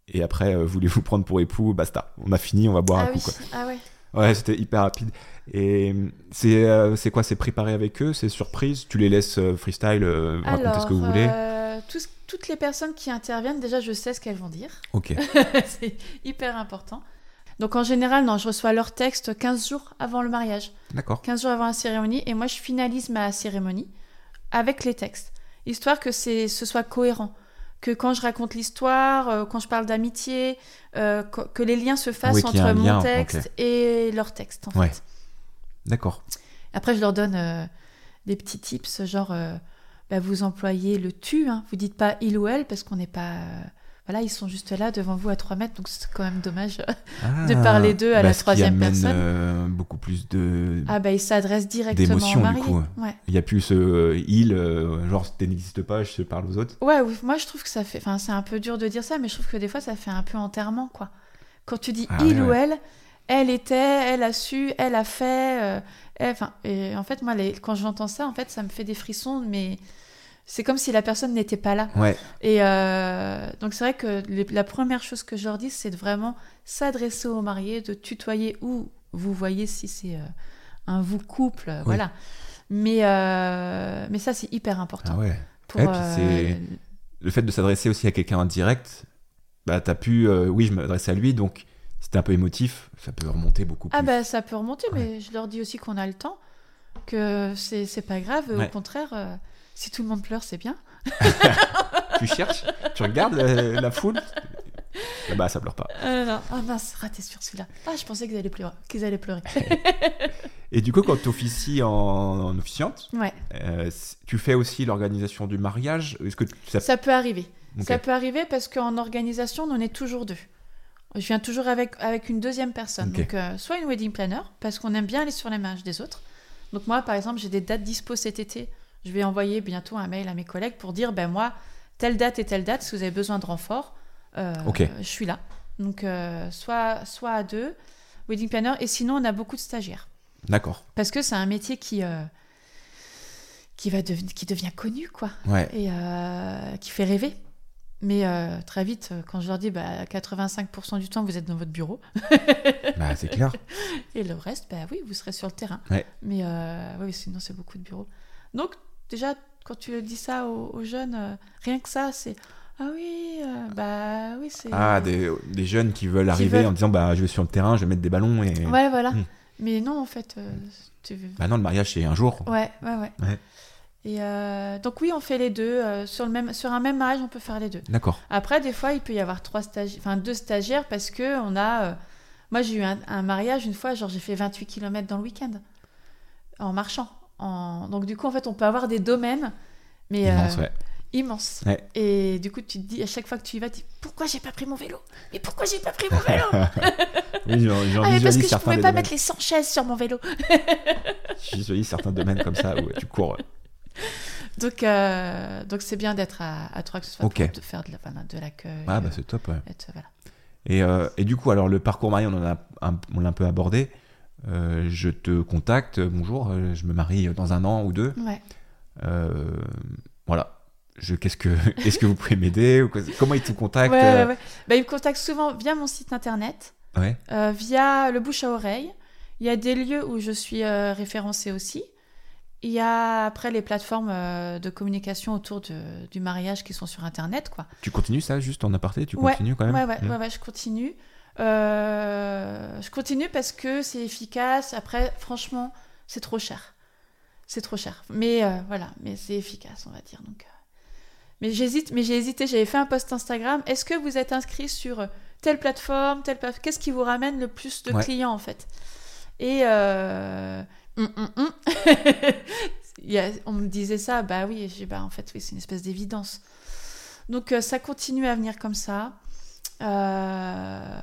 et après, euh, voulez-vous prendre pour époux, basta, on a fini, on va boire Ah un oui. coup. Quoi. Ah ouais. Ouais, c'était hyper rapide. Et euh, c'est euh, quoi? C'est préparé avec eux? C'est surprise? Tu les laisses euh, freestyle, euh, raconter Alors, ce que vous voulez? Euh, tous- toutes les personnes qui interviennent, déjà, je sais ce qu'elles vont dire. Ok, c'est hyper important. Donc en général, non, je reçois leur texte 15 jours avant le mariage. d'accord. 15 jours avant la cérémonie, et moi je finalise ma cérémonie avec les textes, histoire que c'est, ce soit cohérent, que quand je raconte l'histoire, euh, quand je parle d'amitié, euh, que, que les liens se fassent Oui, entre mon lien, texte et leur texte, en Ouais. fait. D'accord. Après, je leur donne euh, des petits tips, genre, bah, vous employez le tu, hein, vous dites pas il ou elle, parce qu'on n'est pas... voilà, ils sont juste là devant vous à 3 mètres, donc c'est quand même dommage. De parler d'eux à la Bah, troisième personne. euh, beaucoup plus de. Ah bah ils s'adressent directement du coup. Ouais. Il n'y a plus ce euh, il, euh, genre tu n'existes pas, je te parle aux autres. Ouais, oui, moi je trouve que ça fait. Enfin, c'est un peu dur de dire ça, mais je trouve que des fois ça fait un peu enterrement, quoi. Quand tu dis Ah, il ouais, ou ouais. elle, elle était, elle a su, elle a fait. euh, elle- Enfin, et en fait, moi, les- quand j'entends ça, en fait, ça me fait des frissons, mais c'est comme si la personne n'était pas là. Ouais, Et euh, donc c'est vrai que les- la première chose que je leur dis, c'est de vraiment s'adresser aux mariés, de tutoyer ou vous voyez si c'est euh, un vous couple, voilà. Mais, euh, mais ça, c'est hyper important. ah ouais. Pour, Ouais, puis c'est- Le fait de s'adresser aussi à quelqu'un en direct, bah t'as pu, oui, je m'adresse à lui, donc t'es un peu émotif, ça peut remonter beaucoup plus. Ah bah ça peut remonter, Ouais. mais je leur dis aussi qu'on a le temps, que c'est c'est pas grave. Au contraire, si tout le monde pleure, c'est bien. Tu cherches, tu regardes euh, la foule, bah ça pleure pas. Euh, non, oh mince, raté sur celui-là. Ah, je pensais qu'ils allaient pleurer. Qu'ils allaient pleurer. Et du coup, quand tu officies en, en officiante, ouais, euh, tu fais aussi l'organisation du mariage? Est-ce que ça... ça peut arriver. Ça peut arriver parce qu'en organisation, on est toujours deux. Je viens toujours avec, avec une deuxième personne. Donc, euh, soit une wedding planner, parce qu'on aime bien aller sur les mariages des autres. Donc, moi, par exemple, j'ai des dates dispo cet été. Je vais envoyer bientôt un mail à mes collègues pour dire ben moi, telle date et telle date, si vous avez besoin de renfort, euh, je suis là. Donc, euh, soit, soit à deux, wedding planner, et sinon, on a beaucoup de stagiaires. D'accord. Parce que c'est un métier qui, euh, qui, va deven- qui devient connu, quoi Ouais. et qui fait rêver. Mais euh, très vite, quand je leur dis bah, 85% du temps vous êtes dans votre bureau bah c'est clair. et le reste, bah oui, vous serez sur le terrain. Ouais. Mais euh, oui, sinon c'est beaucoup de bureaux. Donc déjà, quand tu dis ça aux, aux jeunes, euh, rien que ça, c'est ah oui, euh, bah oui, c'est. Ah, des, des jeunes qui veulent arriver veulent- en disant bah je vais sur le terrain, je vais mettre des ballons et. Ouais, voilà. Hmm. Mais non, en fait, euh, tu Bah non, le mariage c'est un jour. Ouais, ouais, ouais. Ouais. Et euh, donc oui, on fait les deux. sur, le même, sur un même mariage, on peut faire les deux. D'accord. Après, des fois, il peut y avoir trois stagiaires, enfin deux stagiaires parce que on a. Moi, j'ai eu un, un mariage une fois, genre j'ai fait 28 km dans le week-end en marchant. En... Donc du coup, en fait, on peut avoir des domaines, mais Immense, euh, ouais. immenses. Ouais. Et du coup, tu te dis à chaque fois que tu y vas, tu dis pourquoi j'ai pas pris mon vélo? Mais pourquoi j'ai pas pris mon vélo? Oui, Ah, mais parce que je pouvais pas domaines. mettre les 100 chaises sur mon vélo. Je visualise certains domaines comme ça où tu cours. Donc, euh, donc c'est bien d'être à, à trois que ce soit Ok. pour de faire de la- de l'accueil. Ah bah euh, c'est top. ouais. voilà. Et, euh, et du coup, alors le parcours marié, on en a un, on l'a un peu abordé. Euh, je te contacte, bonjour, euh, je me marie dans un an ou deux. Ouais. Euh, voilà. Je, qu'est-ce que, est-ce que vous pouvez m'aider Comment ils te contactent Ouais, ouais, ouais. Bah, ils me contactent souvent via mon site internet. Euh, via le bouche à oreille. Il y a des lieux où je suis référencée aussi. Il y a après les plateformes de communication autour de- du mariage qui sont sur Internet, quoi. Tu continues ça juste en aparté Tu continues quand même Ouais, Mm. ouais, ouais, je continue. Euh, je continue parce que c'est efficace. Après, franchement, c'est trop cher. C'est trop cher. Mais euh, voilà, mais c'est efficace, on va dire. Donc, euh. Mais j'hésite, mais j'ai hésité. J'avais fait un post Instagram. Est-ce que vous êtes inscrit sur telle plateforme, telle Qu'est-ce qui vous ramène le plus de Ouais. clients en fait? Et euh, hum, hum, hum. Il y a- on me disait ça. Bah oui. j'ai bah en fait, oui, c'est une espèce d'évidence. Donc ça continue à venir comme ça. Euh,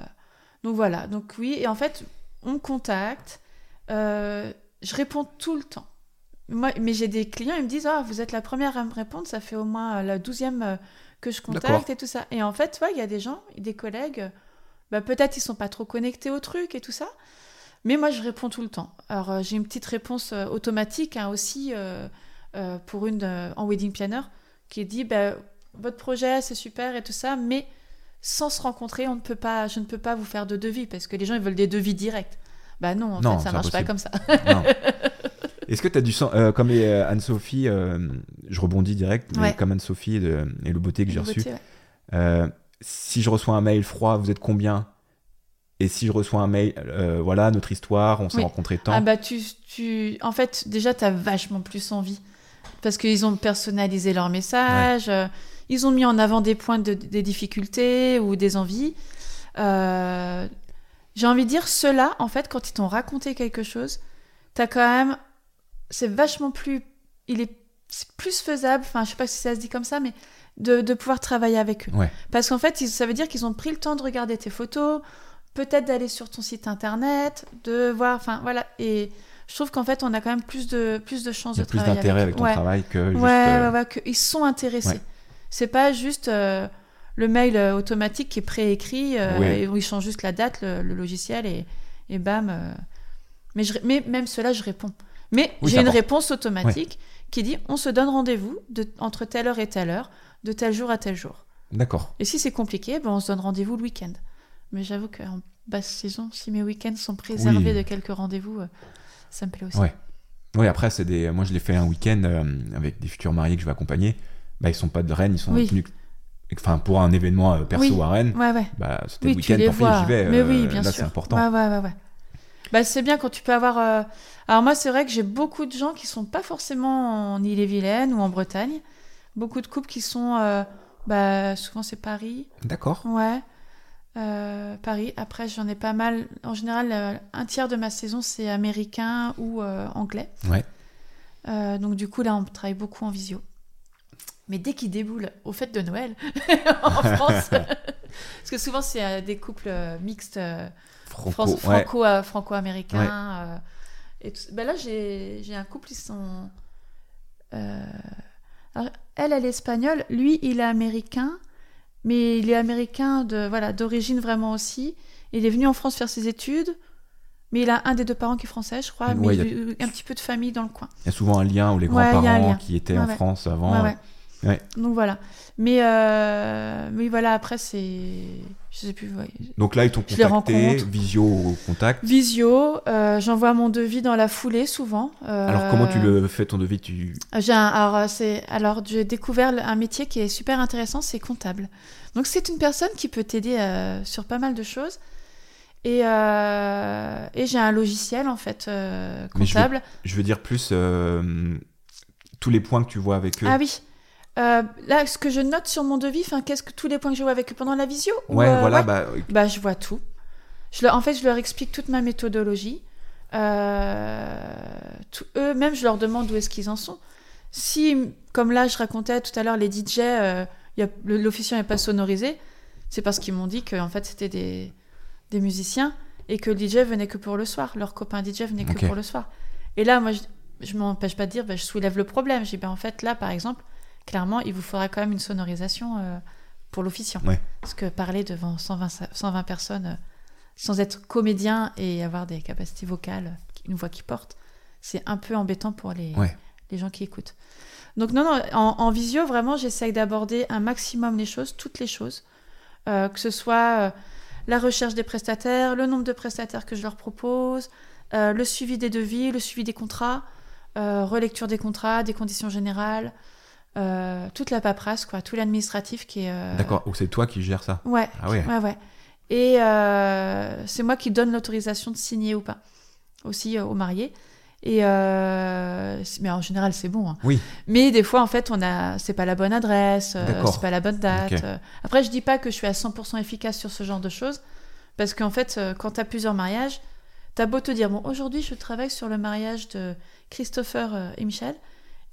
donc voilà, donc oui, et en fait, on me contacte, euh, je réponds tout le temps. Moi, mais j'ai des clients, ils me disent, ah, vous êtes la première à me répondre, ça fait au moins euh, la douzième euh, que je contacte et tout ça. Et en fait, ouais, il y a des gens, des collègues, bah, peut-être ils sont pas trop connectés au truc et tout ça, mais moi, je réponds tout le temps. Alors, j'ai une petite réponse automatique hein, aussi euh, euh, pour une en wedding planner qui dit, bah, votre projet, c'est super et tout ça, mais sans se rencontrer, on ne peut pas, je ne peux pas vous faire de devis parce que les gens ils veulent des devis directs. Bah non, en Non, fait, ça marche pas comme ça. Non. Est-ce que tu as du sang euh, Comme euh, Anne-Sophie, euh, je rebondis direct, mais Ouais. comme Anne-Sophie et le beauté que j'ai reçu. Ouais. si je reçois un mail froid, vous êtes combien? Et si je reçois un mail, voilà, notre histoire, on s'est Oui. rencontrés tant. Ah bah tu, tu... En fait, déjà, tu as vachement plus envie. Parce qu'ils ont personnalisé leur message, Ils ont mis en avant des points de, des difficultés ou des envies. Euh, J'ai envie de dire, ceux-là, en fait, quand ils t'ont raconté quelque chose, t'as quand même. C'est vachement plus. Il est c'est plus faisable, enfin, je sais pas si ça se dit comme ça, mais de, de pouvoir travailler avec eux. Ouais. Parce qu'en fait, ça veut dire qu'ils ont pris le temps de regarder tes photos, peut-être d'aller sur ton site internet, de voir. Enfin, voilà. Et je trouve qu'en fait, on a quand même plus de, plus de chances Il y a de plus travailler d'intérêt avec ton Ouais. travail que juste. Ouais, euh, ouais, ouais, que- ils sont intéressés. C'est pas juste euh, le mail euh, automatique qui est préécrit, euh, Oui. et où ils changent juste la date, le, le logiciel, et, et bam. euh. Mais, je, mais même cela, je réponds. Mais Oui, j'ai une réponse automatique qui dit on se donne rendez-vous de- entre telle heure et telle heure, de tel jour à tel jour. D'accord. Et si c'est compliqué, ben on se donne rendez-vous le week-end. Mais j'avoue qu'en basse saison, si mes week-ends sont préservés Oui. de quelques rendez-vous, euh, ça me plaît aussi. Ouais. Oui, après, c'est des. Moi, je l'ai fait un week-end euh, avec des futurs mariés que je vais accompagner. Bah, ils sont pas de Rennes, ils sont Oui. venus. Enfin, pour un événement euh, perso Oui. à Rennes, Ouais, ouais. bah, c'était Oui, le week-end, pis, vois. j'y vais. Mais euh, oui, bien là, c'est important. Ouais. Bah, c'est bien quand tu peux avoir. euh, Alors, moi, c'est vrai que j'ai beaucoup de gens qui sont pas forcément en Ille-et-Vilaine ou en Bretagne. Beaucoup de couples qui sont. euh, Bah, souvent, c'est Paris. D'accord. Ouais. Paris. Après, j'en ai pas mal. En général, un tiers de ma saison, c'est américain ou anglais. Ouais. Donc, du coup, là, on travaille beaucoup en visio. Mais dès qu'ils déboulent au fête de Noël en France, parce que souvent, c'est euh, des couples euh, mixtes. euh, Franco. France- ouais. franco, franco-américain. euh, et tout- ben là, j'ai un couple, ils sont. euh, alors, elle, elle est espagnole, lui, il est américain, mais il est américain de voilà d'origine vraiment aussi. Il est venu en France faire ses études, mais il a un des deux parents qui est français, je crois, Ouais, mais il y a- un petit peu de famille dans le coin. Il y a souvent un lien où les grands-parents qui étaient en. France avant. Ouais. Donc voilà. Mais, euh, mais voilà, après, c'est. Je sais plus. ouais. Donc là, ils t'ont contacté, visio au contact. Visio, euh, j'envoie mon devis dans la foulée souvent. euh, Alors, comment tu le fais ton devis? Tu... J'ai un- alors, c'est, alors j'ai découvert un métier qui est super intéressant, c'est comptable. Donc c'est une personne qui peut t'aider sur pas mal de choses. Et, et j'ai un logiciel en fait Mais je comptable. Je veux dire plus tous les points que tu vois avec eux. Ah oui. Euh, là, ce que je note sur mon devis, qu'est-ce que tous les points que je vois avec eux pendant la visio ou, ouais, euh, voilà. ouais Bah, Bah, je vois tout. Je leur- en fait, je leur explique toute ma méthodologie. Euh, tout- eux, même, je leur demande où est-ce qu'ils en sont. Si, comme là, je racontais tout à l'heure, les DJ, euh, l'officiant n'est pas sonorisé, c'est parce qu'ils m'ont dit que en fait, c'était des, des musiciens et que le DJ venait que pour le soir. Leur copain DJ venait que pour le soir. Et là, moi, je, je m'empêche pas de dire, bah, je soulève le problème. Je dis, bah, en fait, là, par exemple, clairement, il vous faudra quand même une sonorisation euh, pour l'officiant. Ouais. Parce que parler devant 120, sa- 120 personnes euh, sans être comédien et avoir des capacités vocales, une voix qui porte, c'est un peu embêtant pour les, Ouais. les gens qui écoutent. Donc non, non, en, en visio, vraiment, j'essaye d'aborder un maximum les choses, toutes les choses. Euh, que ce soit la recherche des prestataires, le nombre de prestataires que je leur propose, le suivi des devis, le suivi des contrats, relecture des contrats, des conditions générales, euh, toute la paperasse, quoi, tout l'administratif qui est... euh, D'accord. Ou c'est toi qui gères ça Ouais, Ah ouais. ouais, ouais. Et euh, c'est moi qui donne l'autorisation de signer ou pas, aussi aux mariés. Et mais en général, c'est bon. hein. Oui. Mais des fois, en fait, on a, c'est pas la bonne adresse, c'est pas la bonne date. Après, je dis pas que je suis à 100% efficace sur ce genre de choses, parce qu'en fait, quand tu as plusieurs mariages, t'as beau te dire, bon, aujourd'hui, je travaille sur le mariage de Christopher et Michel.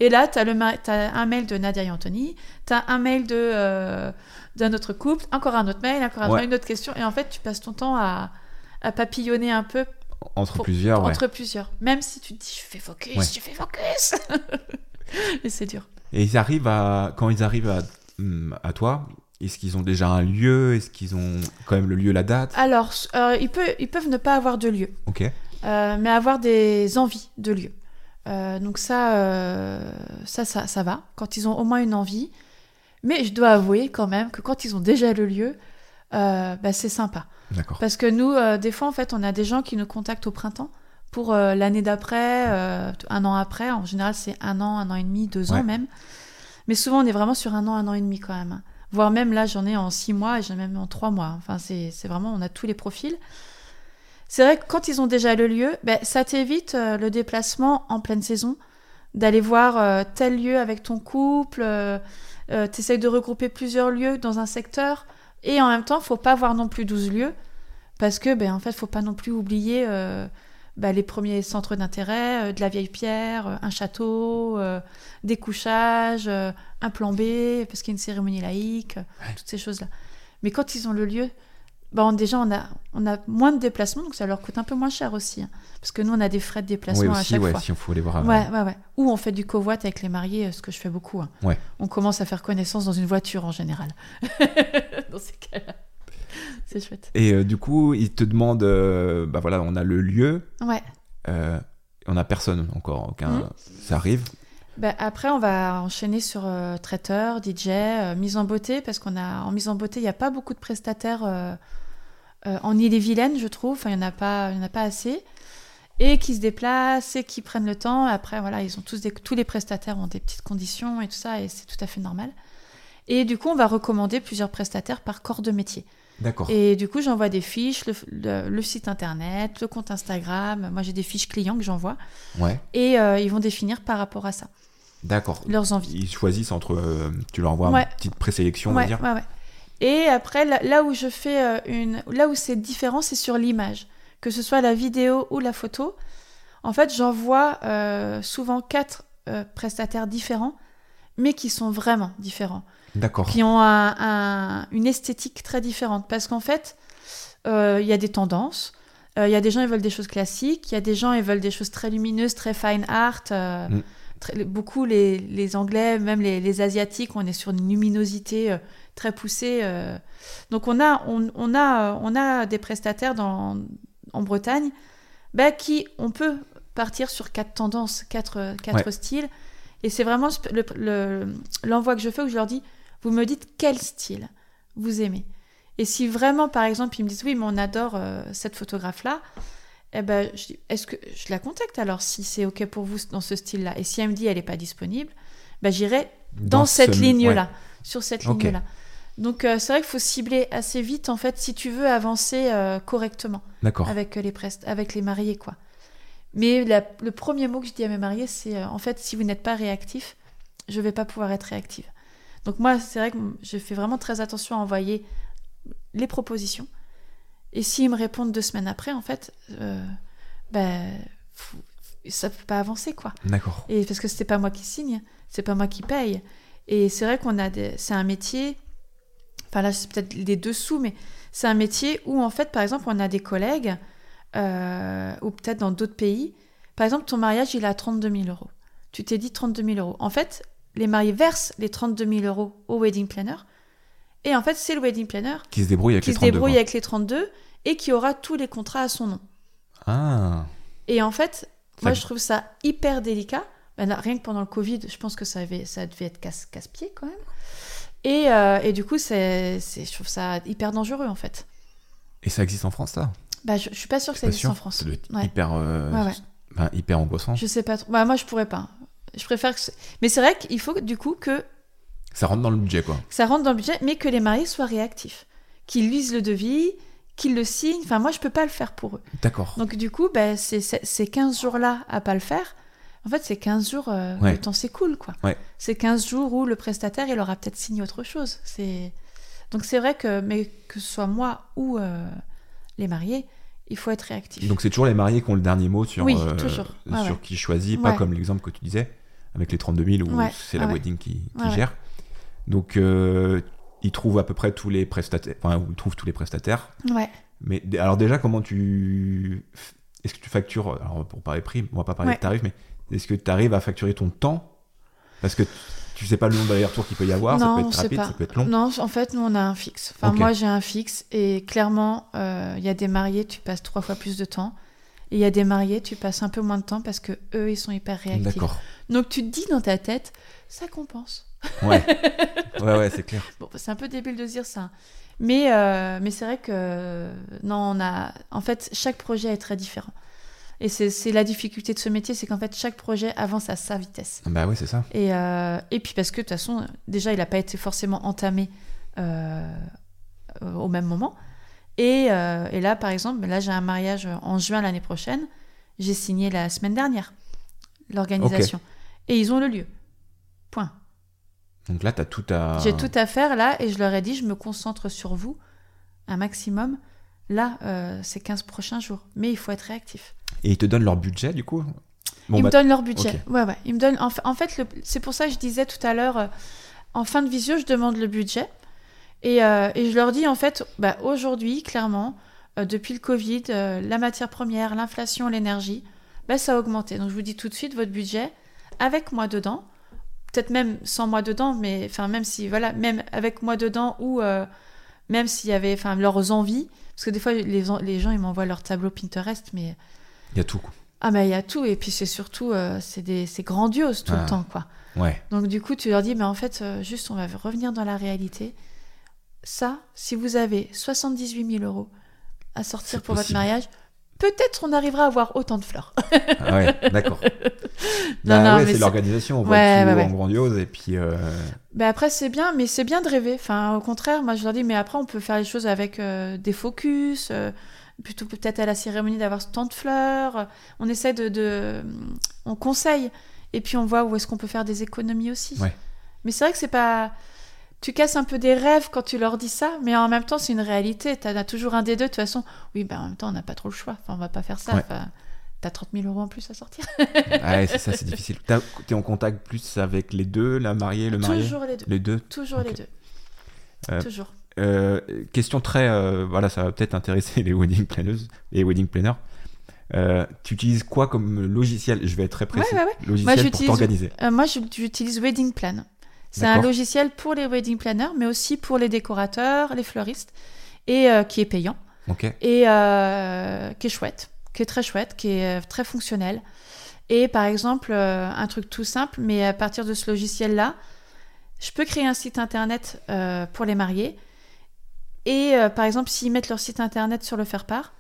Et là, tu as, un mail de Nadia et Anthony, tu as un mail de, euh, d'un autre couple, encore un autre mail, encore un Ouais. une autre question. Et en fait, tu passes ton temps à, à papillonner un peu Entre Pour- plusieurs, ouais. entre plusieurs. Même si tu te dis, je fais focus, Ouais. je fais focus. Et c'est dur. Et ils arrivent à. Quand ils arrivent à, hum, à toi, est-ce qu'ils ont déjà un lieu? Est-ce qu'ils ont quand même le lieu, la date? Alors, euh, ils, peuvent, ils peuvent ne pas avoir de lieu, Ok. euh, mais avoir des envies de lieu. Euh, donc ça, euh, ça, ça, ça va, quand ils ont au moins une envie. Mais je dois avouer quand même que quand ils ont déjà le lieu, euh, bah, c'est sympa. Parce que nous, des fois, en fait, on a des gens qui nous contactent au printemps pour l'année d'après, un an après. En général, c'est un an, un an et demi, deux Ouais. ans même. Mais souvent, on est vraiment sur un an, un an et demi quand même. Voire même là, j'en ai en six mois et j'en ai même en trois mois. Enfin, c'est c'est vraiment, on a tous les profils. C'est vrai que quand ils ont déjà le lieu, ben, ça t'évite euh, le déplacement en pleine saison, d'aller voir euh, tel lieu avec ton couple, euh, euh, tu essayes de regrouper plusieurs lieux dans un secteur. Et en même temps, faut pas avoir non plus 12 lieux. Parce que, ben, en fait, faut pas non plus oublier ben, les premiers centres d'intérêt, de la vieille pierre, un château, des couchages, un plan B, parce qu'il y a une cérémonie laïque, toutes ces choses-là. Mais quand ils ont le lieu, ben, déjà, on a, on a moins de déplacements, donc ça leur coûte un peu moins cher aussi. hein. parce que nous, on a des frais de déplacement Oui, à chaque ouais, fois. si on faut aller voir. Ouais, ouais, ouais. Ou on fait du covoit avec les mariés, euh, ce que je fais beaucoup. hein. Ouais. On commence à faire connaissance dans une voiture en général. dans ces cas-là. C'est chouette. Et euh, du coup, ils te demandent, euh, bah voilà, on a le lieu, Ouais. euh, on a personne encore, aucun, Mhm. ça arrive. Ben, après, on va enchaîner sur euh, traiteur, DJ, euh, mise en beauté, parce qu'on a en mise en beauté, il n'y a pas beaucoup de prestataires euh, en Ille-et-Vilaine, je trouve. Enfin, il n'y en, a pas- y en a pas assez. Et qui se déplacent et qui prennent le temps. Après, voilà, ils ont tous, des, tous les prestataires ont des petites conditions et tout ça, et c'est tout à fait normal. Et du coup, on va recommander plusieurs prestataires par corps de métier. D'accord. Et du coup, j'envoie des fiches, le, le- le site internet, le compte Instagram. Moi, j'ai des fiches clients que j'envoie. Ouais, Et euh, ils vont définir par rapport à ça, d'accord. leurs envies. Ils choisissent entre, euh, tu leur envoies Ouais. une petite présélection, on va Ouais, dire. ouais, ouais. Et après, là, là où je fais euh, une, là où c'est différent, c'est sur l'image, que ce soit la vidéo ou la photo. En fait, j'envoie euh, souvent quatre euh, prestataires différents, mais qui sont vraiment différents, D'accord. qui ont un- un- une esthétique très différente. Parce qu'en fait, euh, il y a des tendances. Euh, Il y a des gens, ils veulent des choses classiques. Il y a des gens, ils veulent des choses très lumineuses, très fine art. euh, Mm. Très- beaucoup les, les Anglais, même les, les Asiatiques, on est sur une luminosité euh, très poussée. euh. Donc on a, on, on a, euh, on a des prestataires dans, en Bretagne bah, qui, on peut partir sur quatre tendances, quatre, quatre Ouais. styles. Et c'est vraiment sp- le- le- l'envoi que je fais où je leur dis, vous me dites quel style vous aimez. Et si vraiment, par exemple, ils me disent, oui, mais on adore euh, cette photographe-là, eh ben, je dis, est-ce que je la contacte alors si c'est OK pour vous dans ce style-là? Et si elle me dit elle n'est pas disponible, ben, j'irai dans, cette ce- ligne-là, ouais. sur cette ligne-là. Donc euh, c'est vrai qu'il faut cibler assez vite en fait si tu veux avancer euh, correctement avec euh, les prest avec les mariés quoi. Mais la- le premier mot que je dis à mes mariés c'est euh, en fait si vous n'êtes pas réactif, je vais pas pouvoir être réactive. Donc moi c'est vrai que je fais vraiment très attention à envoyer les propositions. Et s'ils me répondent deux semaines après en fait, euh, ben ça peut pas avancer quoi. D'accord. Et parce que c'était pas moi qui signe, c'est pas moi qui paye. Et c'est vrai qu'on a des... c'est un métier. Enfin là c'est peut-être les dessous, mais c'est un métier où en fait par exemple on a des collègues euh, ou peut-être dans d'autres pays. Par exemple ton mariage il est à 32 000 euros. Tu t'es dit 32 000 euros. En fait les mariés versent les 32 000 euros au wedding planner. Et en fait c'est le wedding planner Qui se débrouille avec qui les se 32 débrouille quoi. avec les 32 et qui aura tous les contrats à son nom. Ah, Et en fait, Ça- moi, je trouve ça hyper délicat. Ben là, rien que pendant le Covid, je pense que ça, avait, ça devait être casse- casse-pied quand même. Et, euh, et du coup, c'est, je trouve ça hyper dangereux en fait. et ça existe en France, ça? Bah, je, je suis pas sûre que ça existe sûr. en France. Ça doit être Ouais. hyper, euh, Ouais, ouais. enfin, hyper angoissant. Je sais pas trop. Bah, moi, je pourrais pas. Je préfère que. Mais c'est vrai qu'il faut du coup que Ça rentre dans le budget, quoi. ça rentre dans le budget, mais que les mariés soient réactifs, qu'ils lisent le devis, qu'ils le signent. Enfin, moi, je peux pas le faire pour eux. D'accord. Donc du coup, bah, c'est- c'est- ces 15 jours-là à pas le faire, en fait, c'est 15 jours euh, Ouais. le temps s'écoule. quoi. Ouais. C'est 15 jours où le prestataire, il aura peut-être signé autre chose. C'est Donc c'est vrai que, mais que ce soit moi ou euh, les mariés, il faut être réactif. Donc c'est toujours les mariés qui ont le dernier mot sur, Oui, euh, sur ouais. qui choisit, pas comme l'exemple que tu disais, avec les 32 000 où c'est la ouais. wedding qui, gère. Donc euh, ils trouvent à peu près tous les prestataires, enfin ils trouvent tous les prestataires. Ouais. Mais alors déjà, comment tu... Est-ce que tu factures, alors pour parler prix, on va pas parler Ouais. de tarifs, mais est-ce que tu arrives à facturer ton temps? Parce que tu sais pas le nombre d'allers-retours qu'il peut y avoir, ça Non, peut on être rapide, pas. ça peut être long. Non, en fait, nous, on a un fixe. Enfin, moi, j'ai un fixe. Et clairement, euh, il y a des mariés, tu passes trois fois plus de temps. Et il y a des mariés, tu passes un peu moins de temps parce que eux, ils sont hyper réactifs. D'accord. Donc, tu te dis dans ta tête, ça compense. Ouais. ouais, ouais, c'est clair. Bon, c'est un peu débile de dire ça. Mais, euh, mais c'est vrai que, non, on a. En fait, chaque projet est très différent. Et c'est la difficulté de ce métier, c'est qu'en fait, chaque projet avance à sa vitesse. Bah ouais, c'est ça. Et, euh, et puis parce que de toute façon, déjà, il n'a pas été forcément entamé euh, au même moment. Et, euh, et là, par exemple, là, j'ai un mariage en juin l'année prochaine. J'ai signé la semaine dernière l'organisation. Et ils ont le lieu. Point. Donc là, tu as tout à. J'ai tout à faire là et je leur ai dit, je me concentre sur vous un maximum. Là, euh, ces 15 prochains jours. Mais il faut être réactif. Et ils te donnent leur budget du coup? Ils bah, me donnent leur budget. Ouais, ouais. Ils me donnent. En, fa- en fait, le- c'est pour ça que je disais tout à l'heure, euh, en fin de visio, je demande le budget. Et, euh, et je leur dis, en fait, bah, aujourd'hui, clairement, euh, depuis le Covid, la matière première, l'inflation, l'énergie, bah, ça a augmenté. Donc, je vous dis tout de suite, votre budget, avec moi dedans, peut-être même sans moi dedans, mais enfin, même si, voilà, même avec moi dedans ou euh, même s'il y avait enfin, leurs envies, parce que des fois, les, les gens, ils m'envoient leur tableau Pinterest, mais Il y a tout. quoi. ah bah il y a tout et puis c'est surtout euh, c'est des c'est grandiose tout Ah. le temps quoi. Ouais. Donc du coup tu leur dis mais en fait euh, juste on va revenir dans la réalité. Ça si vous avez 78 000 euros à sortir pour votre mariage, peut-être on arrivera à avoir autant de fleurs. Ah ouais, d'accord. Non, Bah non, ouais, c'est l'organisation, on voit Ouais, tout ouais, ouais. en grandiose et puis. euh, Ben après c'est bien mais c'est bien de rêver. Enfin au contraire moi je leur dis mais après on peut faire les choses avec euh, des focus. euh, Plutôt peut-être à la cérémonie d'avoir tant de fleurs. On essaie de, de- On conseille. Et puis on voit où est-ce qu'on peut faire des économies aussi. Mais c'est vrai que c'est pas. Tu casses un peu des rêves quand tu leur dis ça, mais en même temps, c'est une réalité. Tu as toujours un des deux. De toute façon, oui, ben en même temps, on n'a pas trop le choix. Enfin, on va pas faire ça. Ouais. Enfin, T'as 30 000 euros en plus à sortir. Ouais, c'est ça, c'est difficile. T'es en contact plus avec les deux, la mariée, le marié? Toujours les deux. Les deux? Toujours les deux. Euh, Toujours. Euh, question très. euh, voilà, ça va peut-être intéresser les wedding planneuses et wedding planners. Tu utilises quoi comme logiciel? Je vais être très précis. Ouais, ouais. Logiciel Moi, pour t'organiser. Moi, j'utilise Wedding Plan. C'est un logiciel pour les wedding planners, mais aussi pour les décorateurs, les fleuristes, et euh, qui est payant. Et euh, qui est chouette, qui est très chouette, qui est euh, très fonctionnel. Et par exemple, euh, un truc tout simple, mais à partir de ce logiciel-là, je peux créer un site internet pour les mariés. Et par exemple, s'ils mettent leur site internet sur le faire-part,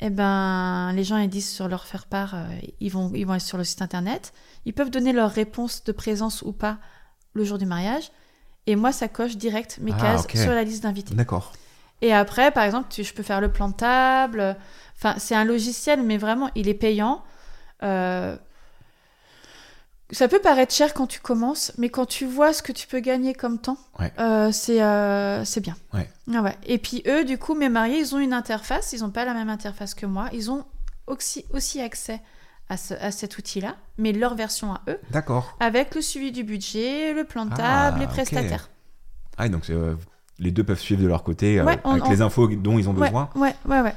eh ben, les gens ils disent sur leur faire-part, ils, vont, ils vont aller sur le site internet. Ils peuvent donner leur réponse de présence ou pas le jour du mariage. Et moi, ça coche direct mes Ah, cases sur la liste d'invités. D'accord. Et après, par exemple, tu- je peux faire le plan de table. Enfin, c'est un logiciel, mais vraiment, il est payant. Euh, Ça peut paraître cher quand tu commences, mais quand tu vois ce que tu peux gagner comme temps, Ouais. euh, c'est euh, c'est bien. Ouais. Ah ouais. Et puis eux, du coup, mes mariés, ils ont une interface. Ils n'ont pas la même interface que moi. Ils ont aussi, aussi accès à, ce- à cet outil-là, mais leur version à eux, D'accord. avec le suivi du budget, le plan de Ah, table, les ok. prestataires. Ah, donc euh, les deux peuvent suivre de leur côté euh, Ouais, on- avec on- les infos dont ils ont Ouais, besoin. Ouais, ouais, ouais.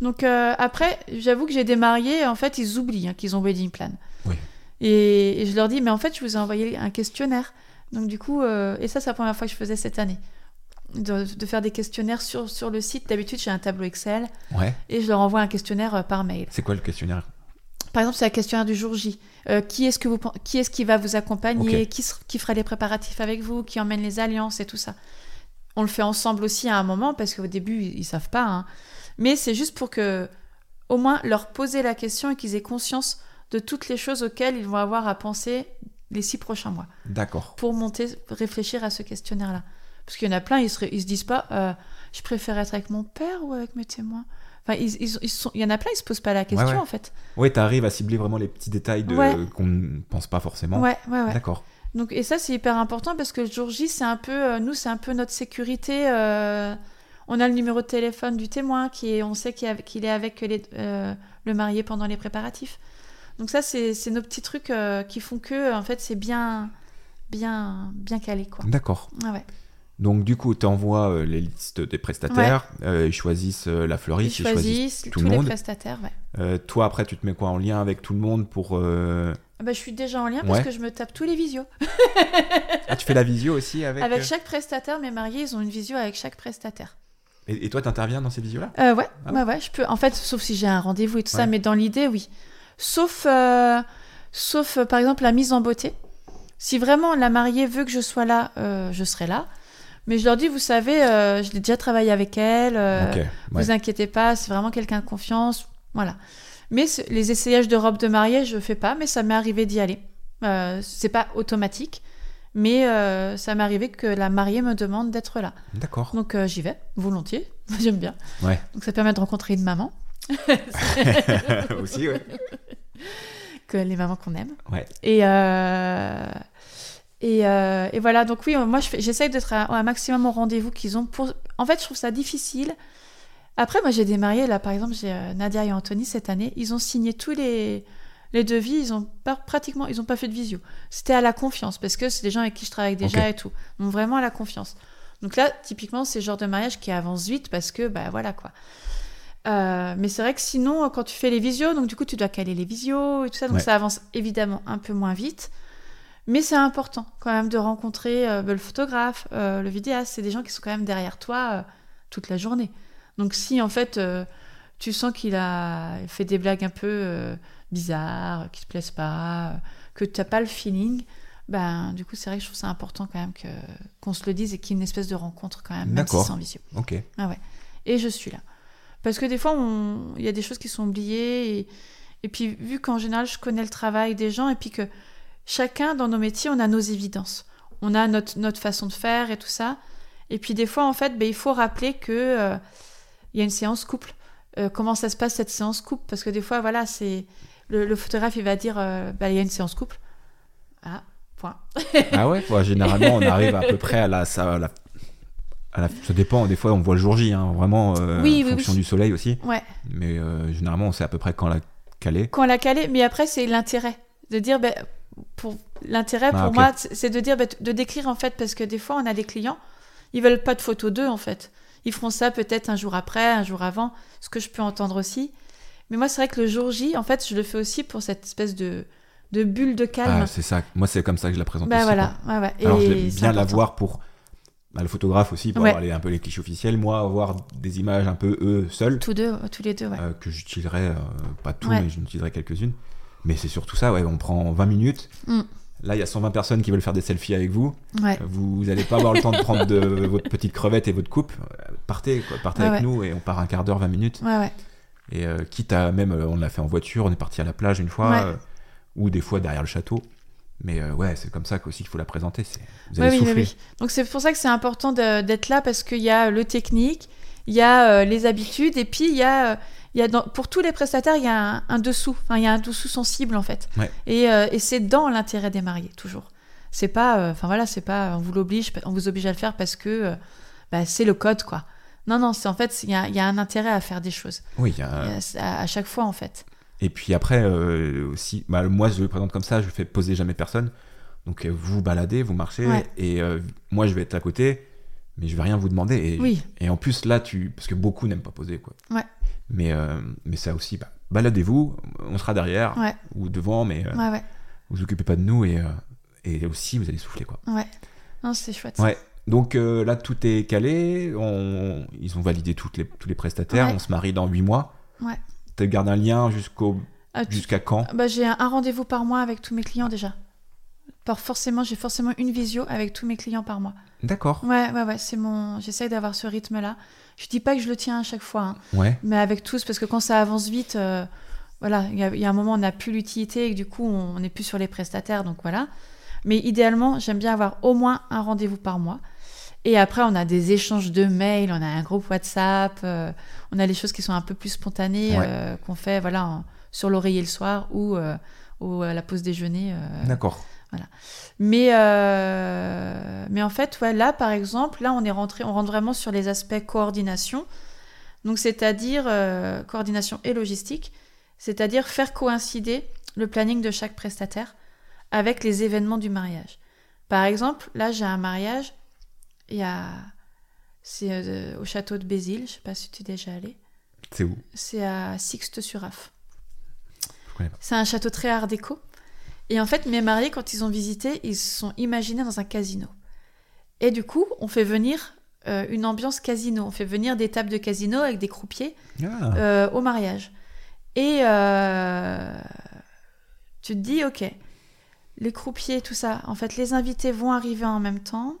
Donc euh, après, j'avoue que j'ai des mariés, en fait, ils oublient hein, qu'ils ont wedding plan. Oui. Et, et je leur dis, mais en fait, je vous ai envoyé un questionnaire. Donc du coup, et ça, c'est la première fois que je faisais cette année. De, de faire des questionnaires sur, sur le site. D'habitude, j'ai un tableau Excel Ouais. et je leur envoie un questionnaire par mail. C'est quoi le questionnaire? Par exemple, c'est un questionnaire du jour J. Euh, qui est-ce que vous pen- qui est-ce qui va vous accompagner qui, fera les préparatifs avec vous Qui emmène les alliances et tout ça On le fait ensemble aussi à un moment parce qu'au début ils, ils savent pas. hein. Mais c'est juste pour que au moins leur poser la question et qu'ils aient conscience de toutes les choses auxquelles ils vont avoir à penser les six prochains mois D'accord. pour monter, réfléchir à ce questionnaire-là. Parce qu'il y en a plein, ils se, ils se disent pas, euh, je préfère être avec mon père ou avec mes témoins? Enfin, ils, ils- ils sont, il y en a plein, ils se posent pas la question ouais. en fait. Ouais, t'arrives à cibler vraiment les petits détails de... Ouais. qu'on ne pense pas forcément. Ouais, ouais, ouais. D'accord. Donc, et ça, c'est hyper important parce que le jour J, c'est un peu, euh, nous, c'est un peu notre sécurité. euh, on a le numéro de téléphone du témoin, qui est, on sait qu'il, est avec- qu'il est avec les- euh, le marié pendant les préparatifs. Donc ça, c'est, c'est nos petits trucs qui font que, en fait, c'est bien, bien, bien calé, quoi. D'accord. Ah ouais. Donc du coup, tu envoies les listes des prestataires, euh, ils choisissent euh, la fleuriste, ils choisissent choisissent tout tous le les monde. prestataires, ouais. Euh, toi, après, tu te mets quoi en lien avec tout le monde pour. euh, Ah bah, je suis déjà en lien Ouais. parce que je me tape tous les visios. Ah, tu fais la visio aussi avec. Avec euh, chaque prestataire, mes mariés, ils ont une visio avec chaque prestataire. Et, et toi, t'interviens dans ces visios-là? Euh, ouais, Ah ouais, ouais, je peux. En fait, sauf si j'ai un rendez-vous et tout ça, mais dans l'idée, oui. Sauf, euh, sauf euh, par exemple, la mise en beauté. Si vraiment la mariée veut que je sois là, euh, je serai là. Mais je leur dis, vous savez, euh, je l'ai déjà travaillé avec elle. euh, ouais. Vous inquiétez pas, c'est vraiment quelqu'un de confiance. Voilà. Mais les essayages de robe de mariée, je fais pas, mais ça m'est arrivé d'y aller. Euh, c'est pas automatique, mais euh, ça m'est arrivé que la mariée me demande d'être là. D'accord. Donc euh, j'y vais, volontiers, j'aime bien. Ouais. Donc ça permet de rencontrer une maman, aussi, ouais. que les mamans qu'on aime. Ouais. Et, Et, euh, et voilà, donc oui, moi je fais- j'essaye d'être à- un maximum au rendez-vous qu'ils ont. Pour... En fait, je trouve ça difficile. Après, moi j'ai des mariés, là par exemple, j'ai euh, Nadia et Anthony cette année, ils ont signé tous les, les devis, ils ont pas, pratiquement, ils ont pas fait de visio. C'était à la confiance, parce que c'est des gens avec qui je travaille déjà Ok. et tout. Donc vraiment à la confiance. Donc là, typiquement, c'est le genre de mariage qui avance vite parce que, bah voilà quoi. Euh, mais c'est vrai que sinon, quand tu fais les visios, donc du coup, tu dois caler les visios et tout ça, donc Ouais. ça avance évidemment un peu moins vite. Mais c'est important quand même de rencontrer euh, bah, le photographe, euh, le vidéaste. C'est des gens qui sont quand même derrière toi euh, toute la journée. Donc si en fait tu sens qu'il a fait des blagues un peu bizarres, qui te plaisent pas, que tu n'as pas le feeling, ben du coup c'est vrai que je trouve ça important quand même que qu'on se le dise et qu'il y ait une espèce de rencontre quand même, même si c'est visio. Ok. Ah ouais. Et je suis là. Parce que des fois, il y a des choses qui sont oubliées. Et, et puis, vu qu'en général, je connais le travail des gens, et puis que chacun, dans nos métiers, on a nos évidences. On a notre, notre façon de faire et tout ça. Et puis, des fois, en fait, ben, il faut rappeler que euh, il y a une séance couple. Euh, comment ça se passe, cette séance couple? Parce que des fois, voilà, c'est... Le, le photographe, il va dire, euh, Ben, il y a une séance couple. Ah, point. Ah ouais, ouais, Généralement, on arrive à peu près à la, ça, à la, à la- Ça dépend, des fois, on voit le jour J, hein, vraiment, Oui, en oui, fonction oui. du soleil aussi. Ouais. Mais généralement, on sait à peu près quand la caler. Quand l'a calé, mais après, c'est l'intérêt. De dire, ben, pour l'intérêt Ah, pour ok. moi, c'est de dire, ben, de décrire en fait, parce que des fois, on a des clients, ils veulent pas de photos d'eux en fait. Ils feront ça peut-être un jour après, un jour avant, ce que je peux entendre aussi. Mais moi, c'est vrai que le jour J, en fait, je le fais aussi pour cette espèce de, de bulle de calme. Ah, c'est ça. Moi, c'est comme ça que je la présente ben aussi. voilà, ouais, ouais. Alors, Et c'est bien la voir pour bah, le photographe aussi, pour Ouais. avoir les, un peu les clichés officiels. Moi, avoir des images un peu eux seuls, Tous deux, tous les deux, ouais. euh, que j'utiliserai, euh, pas tout, mais j'en utiliserai quelques-unes. Mais c'est surtout ça, ouais, on prend 20 minutes. Mm. Là, il y a 120 personnes qui veulent faire des selfies avec vous. ouais. Vous n'allez pas avoir le temps de prendre de votre petite crevette et votre coupe. Partez, quoi, partez Ouais, avec ouais. nous et on part un quart d'heure, 20 minutes. Et euh, quitte à même, euh, on l'a fait en voiture, on est parti à la plage une fois, euh, ou des fois derrière le château. Mais euh, ouais, c'est comme ça qu'aussi qu'il faut la présenter. Vous allez oui, oui, souffler. oui. Donc c'est pour ça que c'est important d'être là parce qu'il y a le technique, il y a les habitudes et puis il y a, y a dans- pour tous les prestataires il y a un, un dessous, enfin il y a un dessous sensible en fait. Ouais. Et, euh, et c'est dans l'intérêt des mariés toujours. C'est pas, euh, enfin voilà, c'est pas on vous l'oblige, on vous oblige à le faire parce que euh, bah, c'est le code quoi. Non non, c'est en fait il y a, il y a un intérêt à faire des choses Oui, y a- à, à chaque fois en fait. Et puis après, euh, aussi, bah, moi je le présente comme ça, je fais poser jamais personne. Donc euh, vous baladez, vous marchez, Ouais. et euh, moi je vais être à côté, mais je vais rien vous demander. Et, Oui. et en plus là, tu, parce que beaucoup n'aiment pas poser, quoi. Ouais. Mais, euh, mais ça aussi, bah, baladez-vous, on sera derrière Ouais. ou devant, mais euh, Ouais ouais vous occupez pas de nous et, euh, et aussi vous allez souffler, quoi. ouais. Non c'est chouette. Ouais. Donc euh, là, tout est calé. On... Ils ont validé toutes les, tous les prestataires. On se marie dans 8 mois. Ouais. Tu gardes un lien jusqu'au Ah, jusqu'à quand? Bah, j'ai un, un rendez-vous par mois avec tous mes clients déjà. Par forcément, j'ai forcément une visio avec tous mes clients par mois. D'accord. Ouais, ouais, ouais, c'est mon. J'essaye d'avoir ce rythme-là. Je dis pas que je le tiens à chaque fois, hein, Ouais. mais avec tous, parce que quand ça avance vite, euh, voilà, il y, a- il y a un moment, on n'a plus l'utilité et que du coup, on n'est plus sur les prestataires, donc voilà. Mais idéalement, j'aime bien avoir au moins un rendez-vous par mois. Et après, on a des échanges de mails, on a un groupe WhatsApp, euh, on a les choses qui sont un peu plus spontanées, Ouais. euh, qu'on fait voilà, en- sur l'oreiller le soir ou, ou à la pause déjeuner. D'accord. Mais, euh, mais en fait, ouais, là, par exemple, là, on est rentré, on rentre vraiment sur les aspects coordination. Donc, c'est-à-dire euh, coordination et logistique, c'est-à-dire faire coïncider le planning de chaque prestataire avec les événements du mariage. Par exemple, là, j'ai un mariage, il y a, c'est euh, au château de Bézil, je sais pas si tu es déjà allé. C'est où? C'est à Sixte-sur-Affe. C'est un château très art déco. Et en fait, mes mariés, quand ils ont visité, ils se sont imaginés dans un casino. Et du coup, on fait venir euh, une ambiance casino. On fait venir des tables de casino avec des croupiers Ah. euh, au mariage. Et euh, tu te dis, ok, les croupiers, tout ça, en fait, les invités vont arriver en même temps.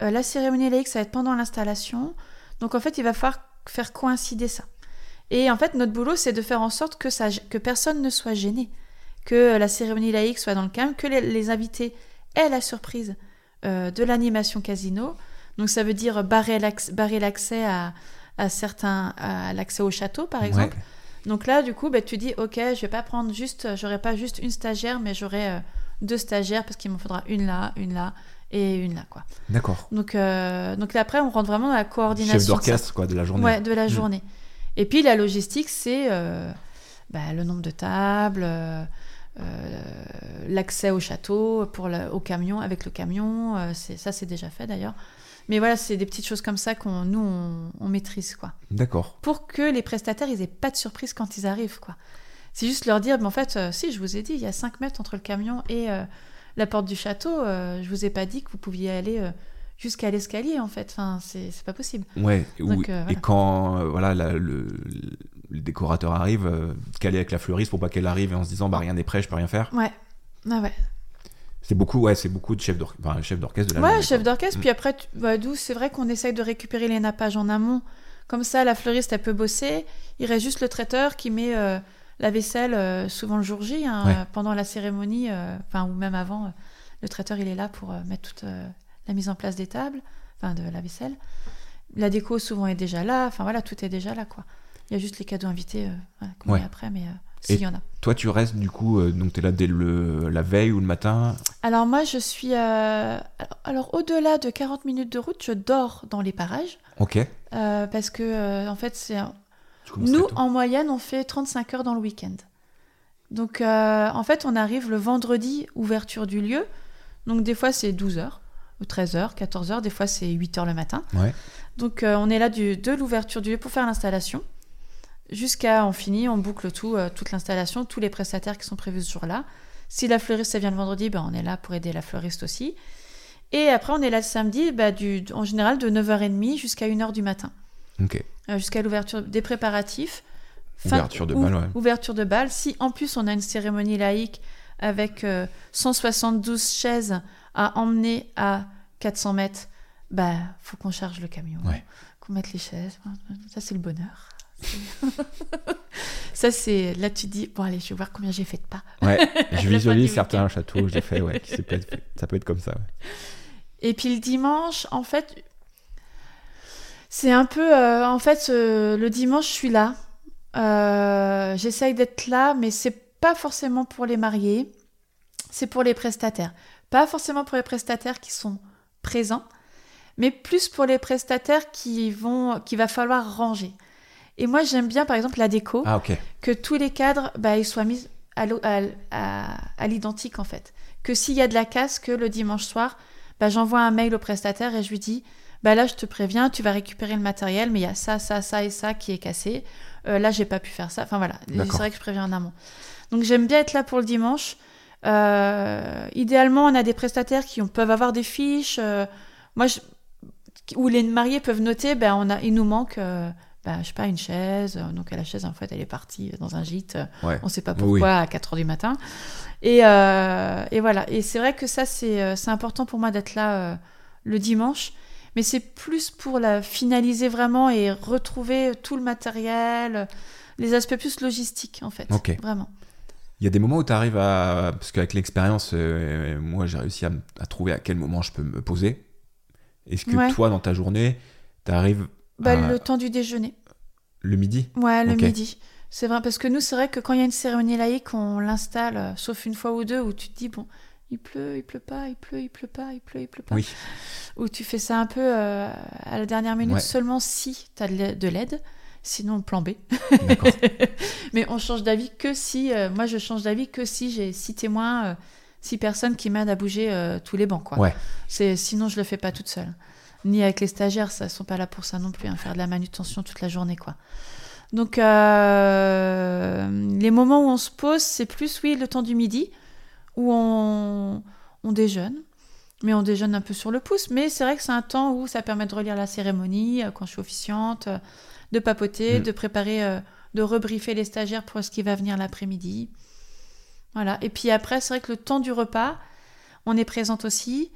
La cérémonie laïque, ça va être pendant l'installation. Donc, en fait, il va falloir faire coïncider ça. Et en fait, notre boulot, c'est de faire en sorte que, ça, que personne ne soit gêné, que la cérémonie laïque soit dans le calme, que les, les invités aient la surprise euh, de l'animation casino. Donc, ça veut dire barrer l'accès à, à certains, à l'accès au château, par exemple. Ouais. Donc là, du coup, bah, tu dis, ok, je vais pas prendre juste, j'aurai pas juste une stagiaire, mais j'aurai euh, deux stagiaires parce qu'il m'en faudra une là, une là et une là, quoi. D'accord. Donc, euh, donc là, après, on rentre vraiment dans la coordination. Chef d'orchestre, quoi, de la journée. Ouais, de la Mm. journée. Et puis la logistique, c'est euh, bah, le nombre de tables, euh, l'accès au château pour le- au camion, avec le camion. euh, ça, c'est déjà fait d'ailleurs. Mais voilà, c'est des petites choses comme ça qu'on nous on, on maîtrise quoi. D'accord. Pour que les prestataires, ils aient pas de surprise quand ils arrivent quoi. C'est juste leur dire, mais en fait, euh, si je vous ai dit, il y a 5 mètres entre le camion et euh, la porte du château. euh, je vous ai pas dit que vous pouviez aller euh, jusqu'à l'escalier en fait. Enfin, c'est pas possible. Ouais. ou- Donc, euh, Et quand euh, voilà, la- le, le décorateur arrive, euh, avec la fleuriste pour pas qu'elle arrive et en se disant bah rien n'est prêt, je peux rien faire. Ouais. Ah ouais. C'est beaucoup, ouais, c'est beaucoup de chefs d'orchestre, enfin, chef d'orchestre de la Ouais, journée, chef d'orchestre. Mm. Puis après, tu- bah, d'où c'est vrai qu'on essaye de récupérer les nappages en amont. Comme ça, la fleuriste, elle peut bosser. Il reste juste le traiteur qui met euh, la vaisselle euh, souvent le jour J, hein, Ouais. pendant la cérémonie, euh, enfin, ou même avant. le traiteur, il est là pour mettre toute la mise en place des tables, enfin, de la vaisselle. La déco, souvent, est déjà là. Enfin, voilà, tout est déjà là, quoi. Il y a juste les cadeaux invités euh, voilà, qu'on Ouais. met après, mais euh, s'il y en a. Toi, tu restes du coup, euh, donc tu es là dès le, la veille ou le matin? Alors moi, je suis... Alors, au-delà de 40 minutes de route, je dors dans les parages. Ok. Parce que, en fait, c'est... Nous, en moyenne, on fait 35 heures dans le week-end. Donc, euh, en fait, on arrive le vendredi, ouverture du lieu. Donc, des fois, c'est 12 heures, ou 13 heures, 14 heures. Des fois, c'est 8 heures le matin. Ouais. Donc, euh, on est là du, de l'ouverture du lieu pour faire l'installation. Jusqu'à, on finit, on boucle tout, euh, toute l'installation, tous les prestataires qui sont prévus ce jour-là. Si la fleuriste, vient le vendredi, ben, on est là pour aider la fleuriste aussi. Et après, on est là le samedi, du, en général, de 9h30 jusqu'à 1h du matin. Ok. Euh, jusqu'à l'ouverture des préparatifs. Ouverture de ou- bal, ouais. Ouverture de bal. Si en plus on a une cérémonie laïque avec euh, 172 chaises à emmener à 400 mètres, bah faut qu'on charge le camion, Ouais. qu'on mette les chaises. Ça c'est le bonheur. Ça c'est là tu dis bon allez je vais voir combien j'ai fait de pas. Ouais. Je visualise certains châteaux, j'ai fait, ouais. ça peut être, ça peut être comme ça. ouais. Et puis le dimanche, en fait, c'est un peu. euh, en fait, euh, le dimanche, je suis là. Euh, J'essaye d'être là, mais c'est pas forcément pour les mariés. C'est pour les prestataires. Pas forcément pour les prestataires qui sont présents, mais plus pour les prestataires qui vont, qu'il va falloir ranger. Et moi, j'aime bien, par exemple, la déco Ah, que tous les cadres bah, ils soient mis à, à, à- à l'identique en fait. Que s'il y a de la casse, que le dimanche soir, bah, j'envoie un mail au prestataire et je lui dis bah là je te préviens, tu vas récupérer le matériel, mais il y a ça, ça, ça et ça qui est cassé. Euh, là j'ai pas pu faire ça. Enfin voilà, c'est vrai que je préviens en amont. Donc j'aime bien être là pour le dimanche. Euh, idéalement, on a des prestataires qui peuvent avoir des fiches. euh, moi, je, où les mariés peuvent noter, ben on a, il nous manque. Euh, bah, je sais pas, une chaise. euh, Donc, la chaise, en fait, elle est partie dans un gîte. euh, Ouais. On sait pas Oui, pourquoi à 4 heures du matin. Et, euh, et voilà. Et c'est vrai que ça, c'est euh, important pour moi d'être là euh, le dimanche. Mais c'est plus pour la finaliser vraiment et retrouver tout le matériel, euh, les aspects plus logistiques, en fait. Vraiment. Il y a des moments où tu arrives à. Parce qu'avec l'expérience, euh, moi, j'ai réussi à, trouver à quel moment je peux me poser. Est-ce que Ouais. toi, dans ta journée, tu arrives Bah, à- Le temps du déjeuner. le midi Ouais, le midi. C'est vrai, parce que nous, c'est vrai que quand il y a une cérémonie laïque, on l'installe, euh, sauf une fois ou deux, où tu te dis, bon, il pleut, il pleut pas, il pleut, il pleut pas, il pleut, il pleut pas. Oui. Où tu fais ça un peu euh, à la dernière minute, Ouais. seulement si tu as de l'aide, sinon plan B. Mais on change d'avis que si, euh, moi je change d'avis que si j'ai six témoins, six personnes qui m'aident à bouger tous les bancs. Quoi. Ouais. C'est, sinon je le fais pas toute seule. Ni avec les stagiaires, ça sont pas là pour ça non plus, hein, faire de la manutention toute la journée. quoi. Donc euh, les moments où on se pose, c'est plus oui le temps du midi, où on, on déjeune. Mais on déjeune un peu sur le pouce. Mais c'est vrai que c'est un temps où ça permet de relire la cérémonie euh, quand je suis officiante, euh, de papoter, Mm. de préparer, euh, de rebriefer les stagiaires pour ce qui va venir l'après-midi. Voilà. Et puis après, c'est vrai que le temps du repas, on est présente aussi.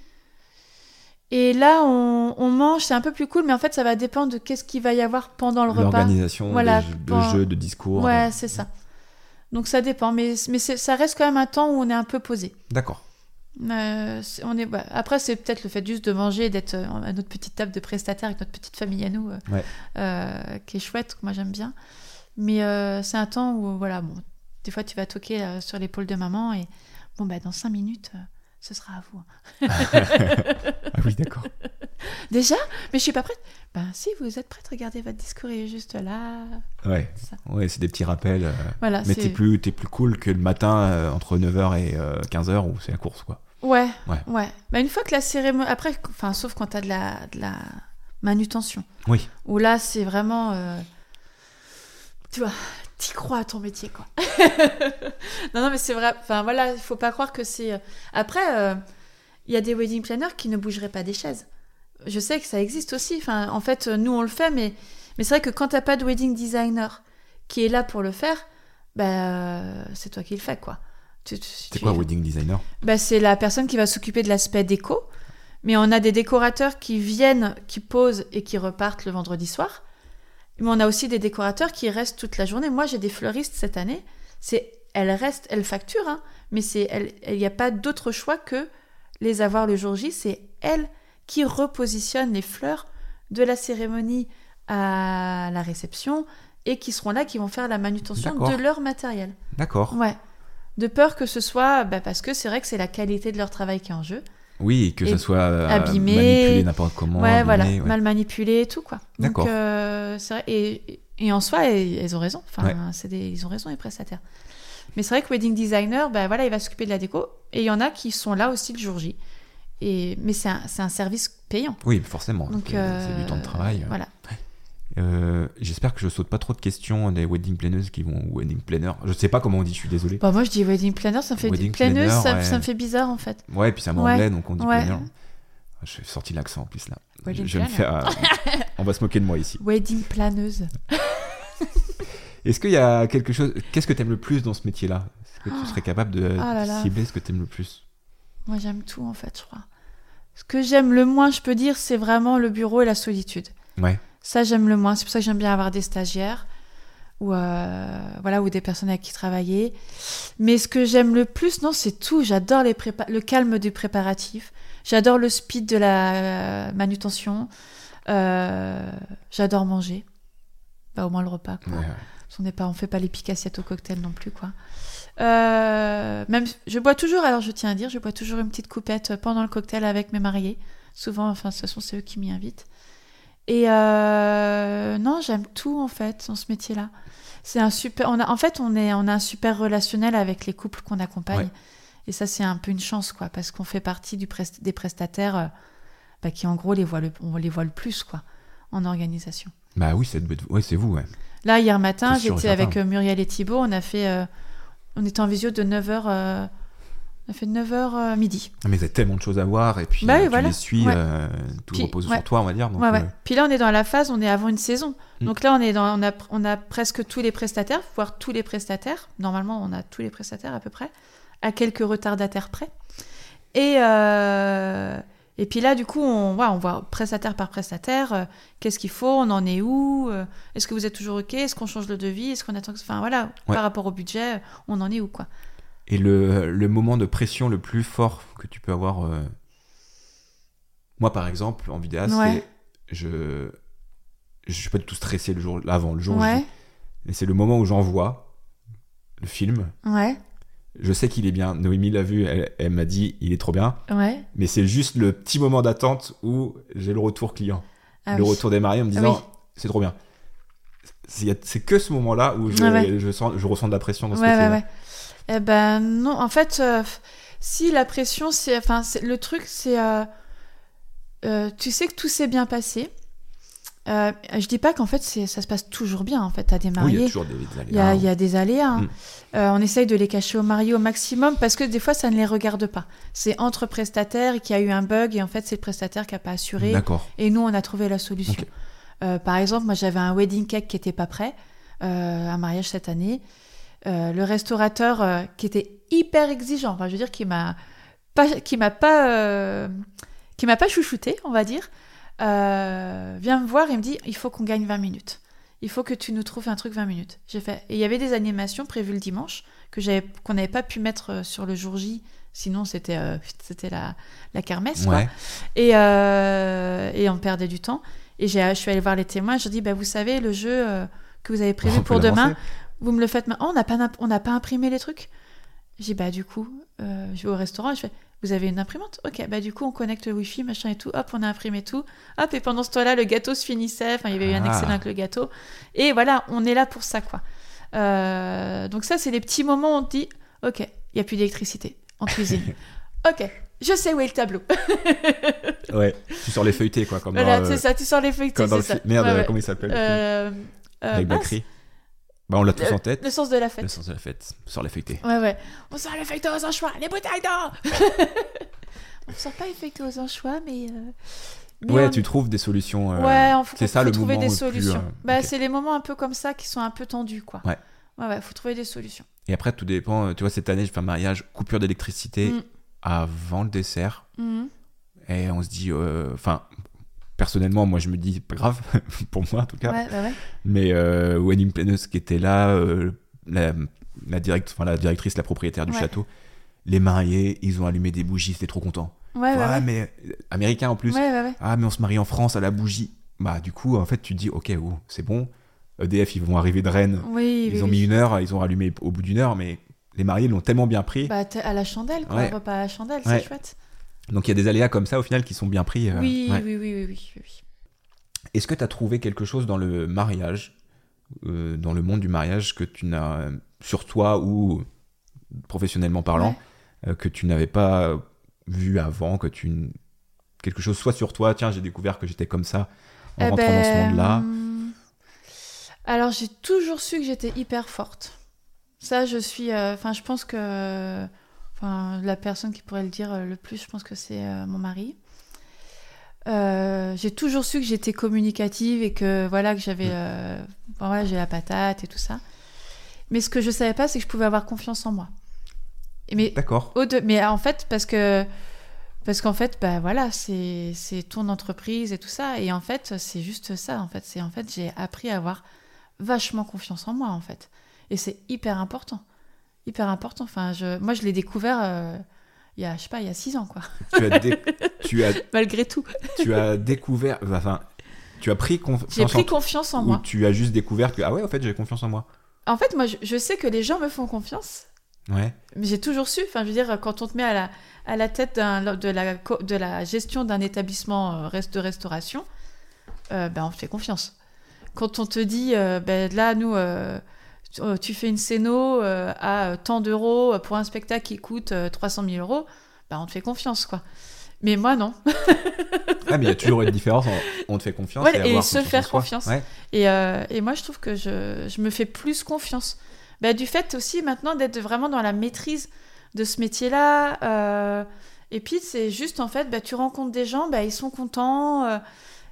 Et là, on, on mange, c'est un peu plus cool, mais en fait, ça va dépendre de qu'est-ce qu'il va y avoir pendant le repas. L'organisation Voilà, des jeux- de quand- jeux, de discours. Ouais, c'est ça. Donc ça dépend, mais, ça reste quand même un temps où on est un peu posé. D'accord. Euh, on est, bah, après, c'est peut-être le fait juste de manger, d'être euh, à notre petite table de prestataires avec notre petite famille à nous, euh, Ouais. euh, qui est chouette, que moi j'aime bien. Mais euh, c'est un temps où, voilà, bon, des fois tu vas toquer sur l'épaule de maman et Bon, bah, dans cinq minutes, ce sera à vous. Ah oui, d'accord. Déjà? Mais je suis pas prête. Ben, si, vous êtes prête, regardez votre discours, il est juste là. Ouais, Ça. ouais c'est des petits rappels. euh, Voilà, mais t'es plus, t'es plus cool que le matin euh, entre 9h et 15h où c'est la course, quoi. Ouais, Ouais. ouais. Bah, une fois que la cérémonie. Après, enfin, sauf quand t'as de la, de la manutention. Oui. Où là, c'est vraiment. euh, Tu vois, t'y crois à ton métier, quoi. non, non, mais c'est vrai. Enfin, voilà, il faut pas croire que c'est. euh, Après, euh, il y a des wedding planners qui ne bougeraient pas des chaises. Je sais que ça existe aussi. Enfin, en fait, nous, on le fait, mais, mais c'est vrai que quand t'as pas de wedding designer qui est là pour le faire, bah, c'est toi qui le fais, quoi. C'est quoi wedding designer? Bah, c'est la personne qui va s'occuper de l'aspect déco. Mais on a des décorateurs qui viennent, qui posent et qui repartent le vendredi soir. Mais on a aussi des décorateurs qui restent toute la journée. Moi, j'ai des fleuristes cette année. C'est, elles restent, elles facturent, hein, mais c'est, il n'y a pas d'autre choix que les avoir le jour J. C'est elles qui repositionnent les fleurs de la cérémonie à la réception et qui seront là, qui vont faire la manutention de leur matériel. D'accord. Ouais. De peur que ce soit, bah, parce que c'est vrai que c'est la qualité de leur travail qui est en jeu. Oui, et que Et ça soit euh, abîmé. manipulé n'importe comment. ouais, abîmé, voilà, ouais. mal manipulé et tout quoi. D'accord. euh, et, et en soi, elles, ont raison. Enfin, Ouais. des, ils ont raison les prestataires. Mais c'est vrai que wedding designer, bah voilà, il va s'occuper de la déco. Et il y en a qui sont là aussi le jour J. Et mais c'est un, un service payant. Oui, forcément. Donc c'est c'est du temps de euh, travail. Voilà. Euh, J'espère que je saute pas trop de questions des wedding planners qui vont ou wedding planner. Je sais pas comment on dit, je suis désolé. Bah, moi je dis wedding planner, ça me fait Wedding planeuse, planner, ça, ouais. ça me fait bizarre en fait. Ouais, puis c'est un mot Ouais. donc on dit Ouais. planner. J'ai sorti l'accent en plus là. Wedding je me planner. faire. euh, on va se moquer de moi ici. Wedding planeuse. Est-ce qu'il y a quelque chose. Qu'est-ce que t'aimes le plus dans ce métier-là? Est-ce que tu serais capable de Ah là là. cibler ce que t'aimes le plus? Moi, j'aime tout, en fait, je crois. Ce que j'aime le moins, je peux dire, c'est vraiment le bureau et la solitude. Ouais. Ça, j'aime le moins. C'est pour ça que j'aime bien avoir des stagiaires ou, euh, voilà, ou des personnes avec qui travailler. Mais ce que j'aime le plus, non, c'est tout. J'adore les prépa- le calme du préparatif. J'adore le speed de la euh, manutention. Euh, J'adore manger. Bah, au moins le repas, quoi. Ouais, qu'on n'est pas, on fait pas les piques assiettes au cocktail non plus, quoi. Euh, même, je bois toujours, alors je tiens à dire, je bois toujours une petite coupette pendant le cocktail avec mes mariés. Souvent, enfin, de toute façon, c'est eux qui m'y invitent. Et euh, non, j'aime tout en fait dans ce métier-là. C'est un super. On a, en fait, on est, on a un super relationnel avec les couples qu'on accompagne. Ouais. Et ça, c'est un peu une chance, quoi, parce qu'on fait partie du prest- des prestataires euh, bah, qui, en gros, les voient le, on les voit le plus, quoi, en organisation. Bah oui, c'est ouais, c'est vous, ouais. Là, hier matin, j'étais avec euh, Muriel et Thibault. On a fait. euh, on était en visio de 9h. On a fait 9h midi. Ah, Mais il y a tellement de choses à voir et puis Bah oui, euh, tu voilà. les suis, Ouais. euh, tout Puis, repose ouais. sur toi, on va dire. Donc, ouais, ouais. euh, Puis là, on est dans la phase, on est avant une saison. Mm. Donc là, on, est dans, on, a, on a presque tous les prestataires, voire tous les prestataires. Normalement, on a tous les prestataires à peu près, à quelques retardataires près. Et, euh, et puis là, du coup, on, on voit prestataire par prestataire, euh, qu'est-ce qu'il faut, on en est où, euh, est-ce que vous êtes toujours OK, est-ce qu'on change le devis, est-ce qu'on attend que... Enfin voilà, par rapport au budget, on en est où, quoi. Et le, le moment de pression le plus fort que tu peux avoir. euh, Moi, par exemple, en vidéaste, Ouais. c'est- je je suis pas du tout stressé le jour avant, le jour Ouais, c'est le moment où j'envoie le film. ouais, Je sais qu'il est bien. Noémie l'a vu, elle, elle m'a dit il est trop bien. ouais. Mais c'est juste le petit moment d'attente où j'ai le retour client. Ah le oui. retour des mariés en me Ah disant oui. c'est trop bien. C'est que ce moment-là où je, Ah ouais. je, sens, je ressens de la pression dans ce ouais. Eh ben non, en fait, euh, si la pression, c'est, enfin, c'est- le truc, c'est, euh, euh, tu sais que tout s'est bien passé. Je dis pas qu'en fait, ça se passe toujours bien. En fait, à des Oui, il y mariés, a toujours des, des il y a, aléas. il y a des aléas. hein. Mm. Euh, on essaye de les cacher aux mariés au maximum parce que des fois, ça ne les regarde pas. C'est entre prestataires y a eu un bug et en fait, c'est le prestataire qui a pas assuré. D'accord. Et nous, on a trouvé la solution. Par exemple, moi, j'avais un wedding cake qui était pas prêt, un mariage cette année. Euh, le restaurateur euh, qui était hyper exigeant, enfin, je veux dire, qui m'a pas, qui m'a pas, euh, qui m'a pas chouchouté, on va dire, vient me voir et me dit, il faut qu'on gagne 20 minutes. Il faut que tu nous trouves un truc 20 minutes. J'ai fait. Et il y avait des animations prévues le dimanche que j'avais, qu'on n'avait pas pu mettre sur le jour J. Sinon, c'était, euh, c'était la, la kermesse. quoi. Et, euh, et on perdait du temps. Et j'ai, je suis allée voir les témoins. Je dis, bah, vous savez, le jeu euh, que vous avez prévu On pour demain. Vous me le faites maintenant. Oh, on n'a pas, on n'a pas imprimé les trucs? J'ai bah du coup, euh, je vais au restaurant et je fais vous avez une imprimante? Ok, bah du coup on connecte le wifi, machin et tout, hop on a imprimé tout, hop et pendant ce temps-là le gâteau se finissait, enfin il y avait eu un Ah. excellent avec le gâteau, et voilà, on est là pour ça quoi. Euh, donc ça c'est les petits moments où on te dit ok, il y a plus d'électricité en cuisine, ok, je sais où est le tableau. Ouais. Tu sors les feuilletés, quoi. Comme voilà, dans, euh, c'est ça, tu sors les feuilletés, comme dans c'est le ça. Merde, Ouais, ouais. comment il s'appelle? Euh, euh, Avec Bakri. Bah, on l'a tous Le- en tête. le sens de la fête. Le sens de la fête. Sors les feuilletés. Ouais, ouais. On sort les feuilletons aux anchois, les bouteilles d'eau On sort pas feuilletons aux anchois, mais. euh, mais Ouais, on- tu trouves des solutions. euh, Ouais, faut, c'est ça faut le trouver moment des plus, solutions. euh, bah, c'est les moments un peu comme ça qui sont un peu tendus, quoi. Ouais. Ouais, ouais, faut trouver des solutions. Et après, tout dépend. Tu vois, cette année, je fais un mariage, coupure d'électricité Mm. avant le dessert. Mhm. Et on se dit. euh, Enfin, personnellement, moi, je me dis, pas grave, pour moi en tout cas. Ouais, bah ouais. Mais euh, wedding planeuse qui était là, euh, la, la, direct, enfin, la directrice, la propriétaire du Ouais. château, les mariés, ils ont allumé des bougies, c'était trop content. Ouais, ouais, Ah, ouais. mais euh, américain en plus. Ouais, ouais, ouais. Ah, mais on se marie en France à la bougie. Bah, du coup, en fait, tu te dis, ok, oh, c'est bon. EDF, ils vont arriver de Rennes. Oui, Ils oui, ont oui. mis une heure, ils ont rallumé au bout d'une heure, mais les mariés l'ont tellement bien pris. Bah, à la chandelle, quoi. Repas à la chandelle, c'est chouette. Donc il y a des aléas comme ça au final qui sont bien pris. euh, oui, ouais. oui, oui, oui, oui. Est-ce que tu as trouvé quelque chose dans le mariage, euh, dans le monde du mariage, que tu n'as, euh, sur toi ou professionnellement parlant, euh, que tu n'avais pas vu avant, que tu. n- Quelque chose soit sur toi, tiens, j'ai découvert que j'étais comme ça en Eh rentrant dans ce ben, monde-là? hum, Alors, j'ai toujours su que j'étais hyper forte. Ça, je suis. euh, Enfin, je pense que. Enfin, la personne qui pourrait le dire euh, le plus, je pense que c'est euh, mon mari. Euh, j'ai toujours su que j'étais communicative et que voilà que j'avais euh, bon, voilà, j'ai la patate et tout ça. Mais ce que je savais pas, c'est que je pouvais avoir confiance en moi. Et mais D'accord. mais en fait, parce que parce qu'en fait, bah voilà, c'est c'est ton entreprise et tout ça, et en fait, c'est juste ça. En fait, c'est en fait, j'ai appris à avoir vachement confiance en moi, en fait, et c'est hyper important, hyper important. Enfin, je, moi, je l'ai découvert euh, il y a, je sais pas, il y a six ans, quoi. tu, as dé- tu, as, Malgré tout, tu as découvert. Enfin, tu as pris confiance j'ai pris en toi. confiance en Ou moi. tu as juste découvert que, ah ouais, en fait, j'ai confiance en moi. En fait, moi, je, je sais que les gens me font confiance. Ouais. Mais j'ai toujours su, enfin je veux dire, quand on te met à la, à la tête de, la, de la gestion d'un établissement euh, reste de restauration, euh, ben on te fait confiance. Quand on te dit, euh, ben là nous, tu, euh, tu fais une scéno euh, à tant d'euros pour un spectacle qui coûte euh, 300 000 euros, ben on te fait confiance quoi. Mais moi non. Ah, mais il y a toujours une différence. en- On te fait confiance. Ouais, et, et avoir se faire confiance. Ouais. Et, euh, et moi, je trouve que je, je me fais plus confiance. Bah, du fait aussi maintenant d'être vraiment dans la maîtrise de ce métier-là. euh, et puis, c'est juste, en fait, bah, tu rencontres des gens, bah, ils sont contents. euh,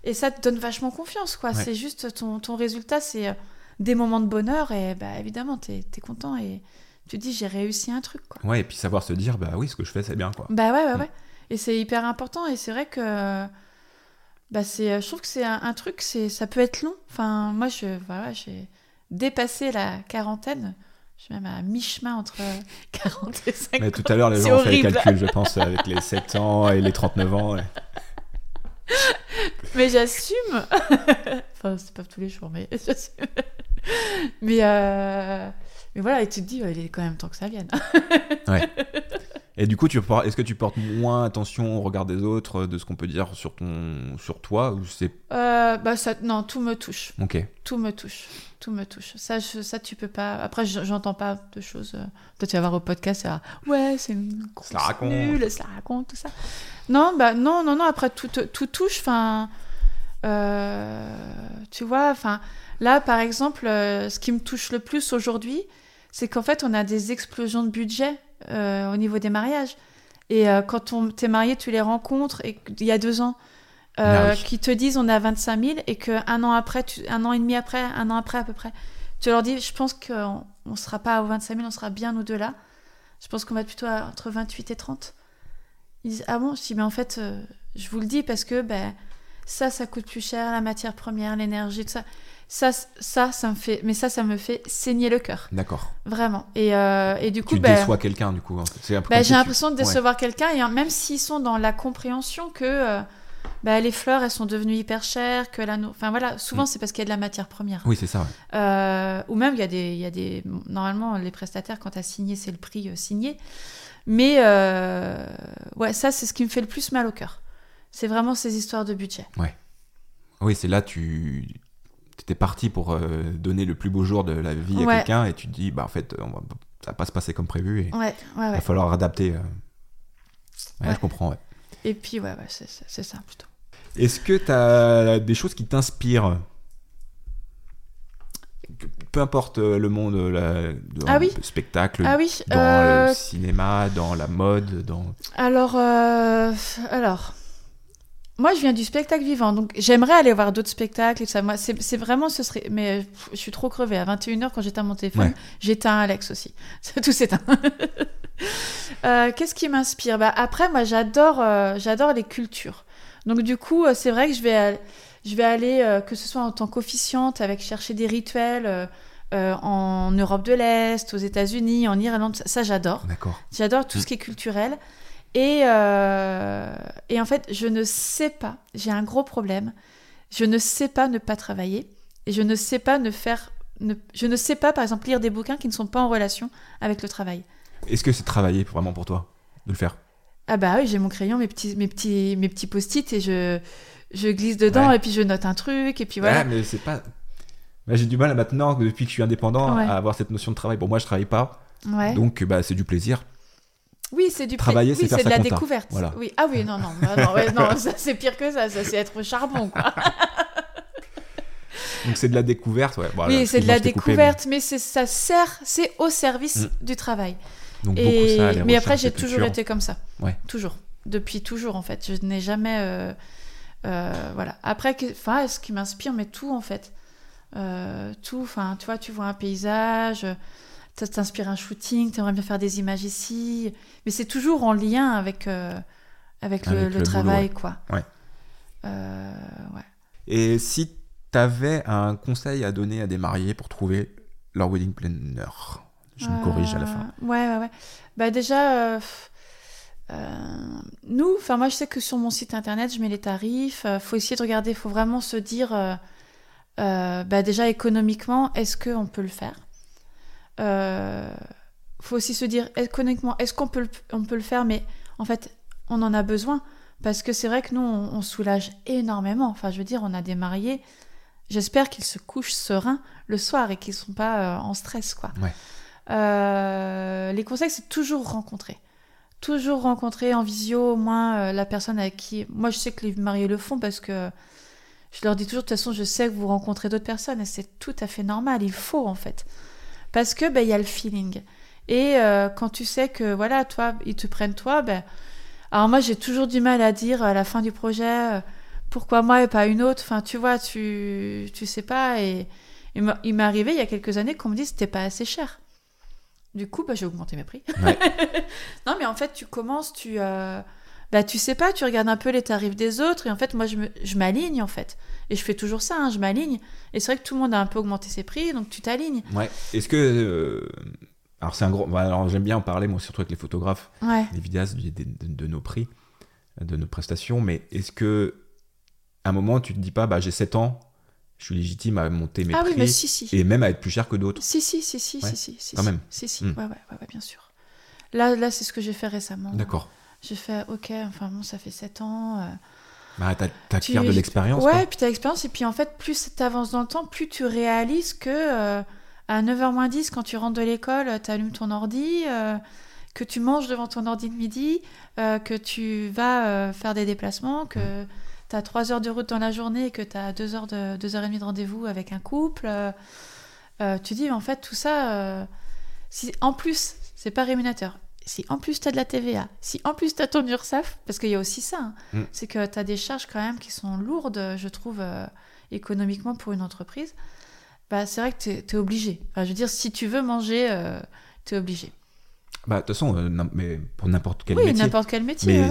et ça te donne vachement confiance, quoi. Ouais. C'est juste ton, ton résultat, c'est euh, des moments de bonheur. Et bah, évidemment, tu es, content. Et tu te dis, j'ai réussi un truc, quoi. Ouais, et puis savoir se dire, bah oui, ce que je fais, c'est bien, quoi. Bah ouais, ouais, Mm. ouais. Et c'est hyper important. Et c'est vrai que. Bah c'est, je trouve que c'est un, un truc, c'est, ça peut être long. Enfin, moi, je, voilà, j'ai dépassé la quarantaine. Je suis même à mi-chemin entre 40 et 50. Mais tout à l'heure, les gens ont fait les calculs, je pense, avec les 7 ans et les 39 ans. ouais. Mais j'assume. enfin, c'est pas tous les jours, mais j'assume. mais, euh... mais voilà, et tu te dis, il est quand même temps que ça vienne. Et du coup, tu por- est-ce que tu portes moins attention au regard des autres, de ce qu'on peut dire sur, ton, sur toi ou c'est... Euh, bah ça, non, tout me touche. Ok. Tout me touche. Tout me touche. Ça, je- ça tu peux pas. Après, je- j'entends pas de choses. euh, Toi, tu vas voir au podcast, ça ouais, c'est une grosse la raconte. nulle, ça raconte, tout ça. Non, bah non, non, non. Après, tout, tout touche. Enfin, tu vois, enfin, là, par exemple, euh, ce qui me touche le plus aujourd'hui, c'est qu'en fait, on a des explosions de budget euh, au niveau des mariages. Et euh, quand on t'es marié, tu les rencontres et il y a deux ans, euh, Ah qui te disent on a 25 000 et qu'un an après, tu- un an et demi après, un an après à peu près, tu leur dis je pense qu'on ne sera pas aux 25 000, on sera bien au-delà. Je pense qu'on va être plutôt à- entre 28 et 30. Ils disent ah bon? Je dis mais en fait, euh, je vous le dis parce que ben, ça, ça coûte plus cher, la matière première, l'énergie, tout ça. Ça, ça, ça me fait, mais ça, ça me fait saigner le cœur, D'accord. vraiment. Et, euh, et du coup, Tu ben, déçois quelqu'un, du coup. hein. Bah, comme j'ai tu- l'impression de Ouais. décevoir quelqu'un, et même s'ils sont dans la compréhension que, euh, bah, les fleurs, elles sont devenues hyper chères, que la... no- Enfin voilà, souvent Mm. c'est parce qu'il y a de la matière première. Oui, c'est ça. ouais. Euh, ou même, il y, a des, il y a des. Normalement, les prestataires, quand tu as signé, c'est le prix signé. Mais ouais, ça, c'est ce qui me fait le plus mal au cœur. C'est vraiment ces histoires de budget. Oui, c'est là tu étais parti pour euh, donner le plus beau jour de la vie à Ouais. quelqu'un et tu te dis bah en fait on va, ça va pas se passer comme prévu et Ouais, ouais, il va ouais. falloir adapter. euh. Ouais, Ouais. je comprends. ouais. Et puis, ouais, ouais, c'est ça plutôt. Est-ce que tu as des choses qui t'inspirent? Peu importe euh, le monde, la, dans Ah oui. le spectacle, Ah oui, dans euh, le cinéma, dans la mode, dans. alors, euh, alors, moi, je viens du spectacle vivant, donc j'aimerais aller voir d'autres spectacles et tout ça. Moi, c'est vraiment, ce serait, mais pff, je suis trop crevée. À 21h, quand j'éteins mon téléphone, Ouais. j'éteins Alex aussi. Tout s'éteint. Euh, Qu'est-ce qui m'inspire? Bah, Après, moi, j'adore euh, j'adore les cultures. Donc, du coup, euh, c'est vrai que je vais, je vais aller, euh, que ce soit en tant qu'officiante, avec chercher des rituels euh, en Europe de l'Est, aux États-Unis, en Irlande, ça, ça, j'adore. D'accord. J'adore tout Mm. ce qui est culturel. Et, euh, et en fait, je ne sais pas, j'ai un gros problème. Je ne sais pas ne pas travailler. Et je ne sais pas ne faire. ne- je ne sais pas, par exemple, lire des bouquins qui ne sont pas en relation avec le travail. Est-ce que c'est travailler vraiment pour toi de le faire? Ah bah oui, j'ai mon crayon, mes petits, mes petits, mes petits post-it et je, je glisse dedans Ouais. et puis je note un truc et puis voilà. Ouais, mais c'est pas. Bah, J'ai du mal maintenant, depuis que je suis indépendant, Ouais. à avoir cette notion de travail. Pour moi, je travaille pas, donc bah, c'est du plaisir. Oui, c'est du Travailler, oui, c'est de la compta. découverte. Voilà. Oui. Ah oui, non, non, non, ouais, non, ça c'est pire que ça, ça c'est être au charbon, quoi. Donc c'est de la découverte, ouais. Oui, c'est de la coupé, découverte, mais, c'est ça sert, c'est au service Mm. du travail. mais- Donc beaucoup ça, mais après, j'ai toujours été comme ça. Ouais. Toujours. Depuis toujours, en fait. Je n'ai jamais. euh, euh, voilà. Après, que- enfin, ce qui m'inspire, mais tout, en fait. Euh, tout. Enfin, tu vois, tu vois un paysage, ça t'inspire un shooting, tu aimerais bien faire des images ici. Mais c'est toujours en lien avec, euh, avec, le, Avec le le boulot, travail, ouais. quoi. Ouais. Euh, ouais. Et si t'avais un conseil à donner à des mariés pour trouver leur wedding planner? Je me corrige à la fin. Euh, Ouais, ouais, ouais. Bah déjà, euh, nous, enfin moi je sais que sur mon site internet, je mets les tarifs. euh, faut essayer de regarder, faut vraiment se dire, euh, bah déjà économiquement, est-ce qu'on peut le faire? Euh, Faut aussi se dire économiquement, est-ce qu'on peut, le- on peut le faire Mais en fait, on en a besoin parce que c'est vrai que nous, on, on soulage énormément. Enfin, je veux dire, on a des mariés. J'espère qu'ils se couchent sereins le soir et qu'ils sont pas euh, en stress, quoi. Ouais. Euh, les conseils, c'est toujours rencontrer. Toujours rencontrer en visio au moins euh, la personne avec qui. Moi, je sais que les mariés le font parce que je leur dis toujours, de toute façon, je sais que vous rencontrez d'autres personnes et c'est tout à fait normal. Il faut, en fait. Parce que, ben, il y a le feeling. Et euh, quand tu sais que, voilà, toi, ils te prennent toi, ben. Alors, moi, j'ai toujours du mal à dire à la fin du projet, euh, pourquoi moi et pas une autre. Enfin, tu vois, tu, tu sais pas. Et, il m'est arrivé il y a quelques années qu'on me dise c'était pas assez cher. Du coup, bah, j'ai augmenté mes prix. Ouais. non, mais en fait, tu commences, tu, euh, bah, tu sais pas, tu regardes un peu les tarifs des autres, et en fait, moi, je m'aligne, en fait. Et je fais toujours ça, hein, je m'aligne. Et c'est vrai que tout le monde a un peu augmenté ses prix, donc tu t'alignes. Ouais. Est-ce que. euh, Alors, c'est un gros. bah, Alors, j'aime bien en parler, moi, surtout avec les photographes, Ouais. les vidéastes, de, de- de nos prix, de nos prestations. Mais est-ce que. À un moment, tu te dis pas, bah, j'ai 7 ans, je suis légitime à monter mes ah prix oui, mais si, si. et même à être plus cher que d'autres? Si, si, si, si, Ouais, si, si, si. quand même. Si, si. Hmm. Ouais, ouais, ouais, ouais, bien sûr. Là, là c'est ce que j'ai fait récemment. D'accord. J'ai fait, ok, enfin bon, ça fait 7 ans. euh, Bah, t'as- t'acquiers de l'expérience. Ouais, quoi. puis t'as l'expérience, et puis en fait, plus t'avances dans le temps, plus tu réalises que euh, à 9h moins 10, quand tu rentres de l'école, t'allumes ton ordi, euh, que tu manges devant ton ordi de midi, euh, que tu vas euh, faire des déplacements, que t'as 3 heures de route dans la journée, que t'as 2 heures, de, 2 heures et demie de rendez-vous avec un couple. euh, euh, tu dis, mais en fait, tout ça, euh, si en plus, c'est pas rémunérateur. Si en plus t'as de la TVA, si en plus t'as ton URSAF, parce qu'il y a aussi ça, hein, Mm. c'est que t'as des charges quand même qui sont lourdes, je trouve, euh, économiquement pour une entreprise. Bah, c'est vrai que t'es es obligé. Enfin, je veux dire, si tu veux manger, euh, t'es obligé. Bah, de toute façon, euh, mais pour n'importe quel oui, métier. n'importe quel métier.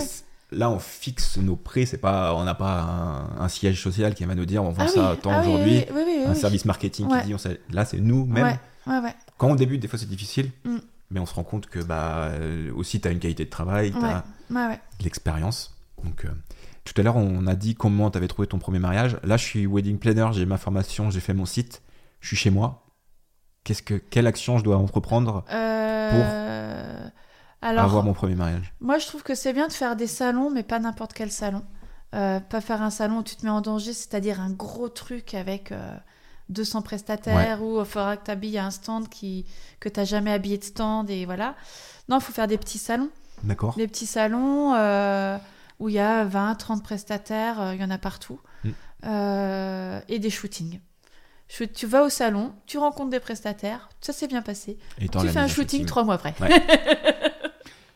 Là, on fixe nos prix. C'est pas, on n'a pas un, un siège social qui va nous dire on vend Ah ça oui, tant ah oui, aujourd'hui. oui, oui, oui, un oui. service marketing Ouais. qui dit on sait- là, c'est nous-mêmes. Ouais, ouais. Quand on débute, des fois, c'est difficile. Mm. Mais on se rend compte que bah, euh, aussi, tu as une qualité de travail, tu as Ouais, ouais, ouais. de l'expérience. Donc, euh, tout à l'heure, on a dit comment tu avais trouvé ton premier mariage. Là, je suis wedding planner, j'ai ma formation, j'ai fait mon site, je suis chez moi. Qu'est-ce que, quelle action je dois entreprendre Euh, pour Alors, avoir mon premier mariage? moi, je trouve que c'est bien de faire des salons, mais pas n'importe quel salon. Euh, pas faire un salon où tu te mets en danger, c'est-à-dire un gros truc avec euh, 200 prestataires, ou il faudra que tu habilles un stand qui, que tu n'as jamais habillé de stand, et voilà. Non, il faut faire des petits salons. D'accord. Des petits salons euh, où il y a 20, 30 prestataires, euh, il y en a partout. Mm. Euh, et des shootings. Shoot- Tu vas au salon, tu rencontres des prestataires, ça s'est bien passé. Et tu fais un shooting, trois mois après. Ouais.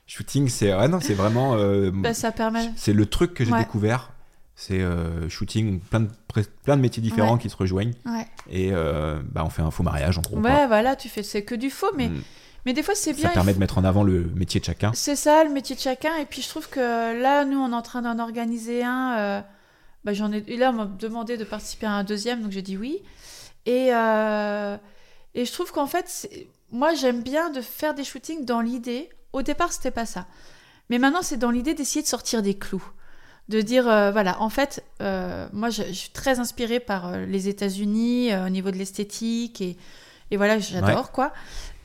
Shooting, c'est non, c'est vraiment euh, Bah, ça permet. c'est le truc que j'ai Ouais. découvert. C'est euh, shooting, plein de, plein de métiers différents Ouais. qui se rejoignent Ouais. et euh, bah, on fait un faux mariage en gros. quoi. Ouais, voilà, tu fais c'est que du faux, mais, Mm. mais des fois c'est bien. Ça permet faut- de mettre en avant le métier de chacun. C'est ça le métier de chacun. Et puis je trouve que là, nous, on est en train d'en organiser un. euh, bah, j'en ai... Et là, on m'a demandé de participer à un deuxième, donc j'ai dit oui. Et, euh, et je trouve qu'en fait, moi, j'aime bien de faire des shootings dans l'idée. Au départ, c'était pas ça. Mais maintenant, c'est dans l'idée d'essayer de sortir des clous. De dire, euh, voilà, en fait, euh, moi, je, je suis très inspirée par euh, les États-Unis au niveau de l'esthétique. Et, et voilà, j'adore, quoi.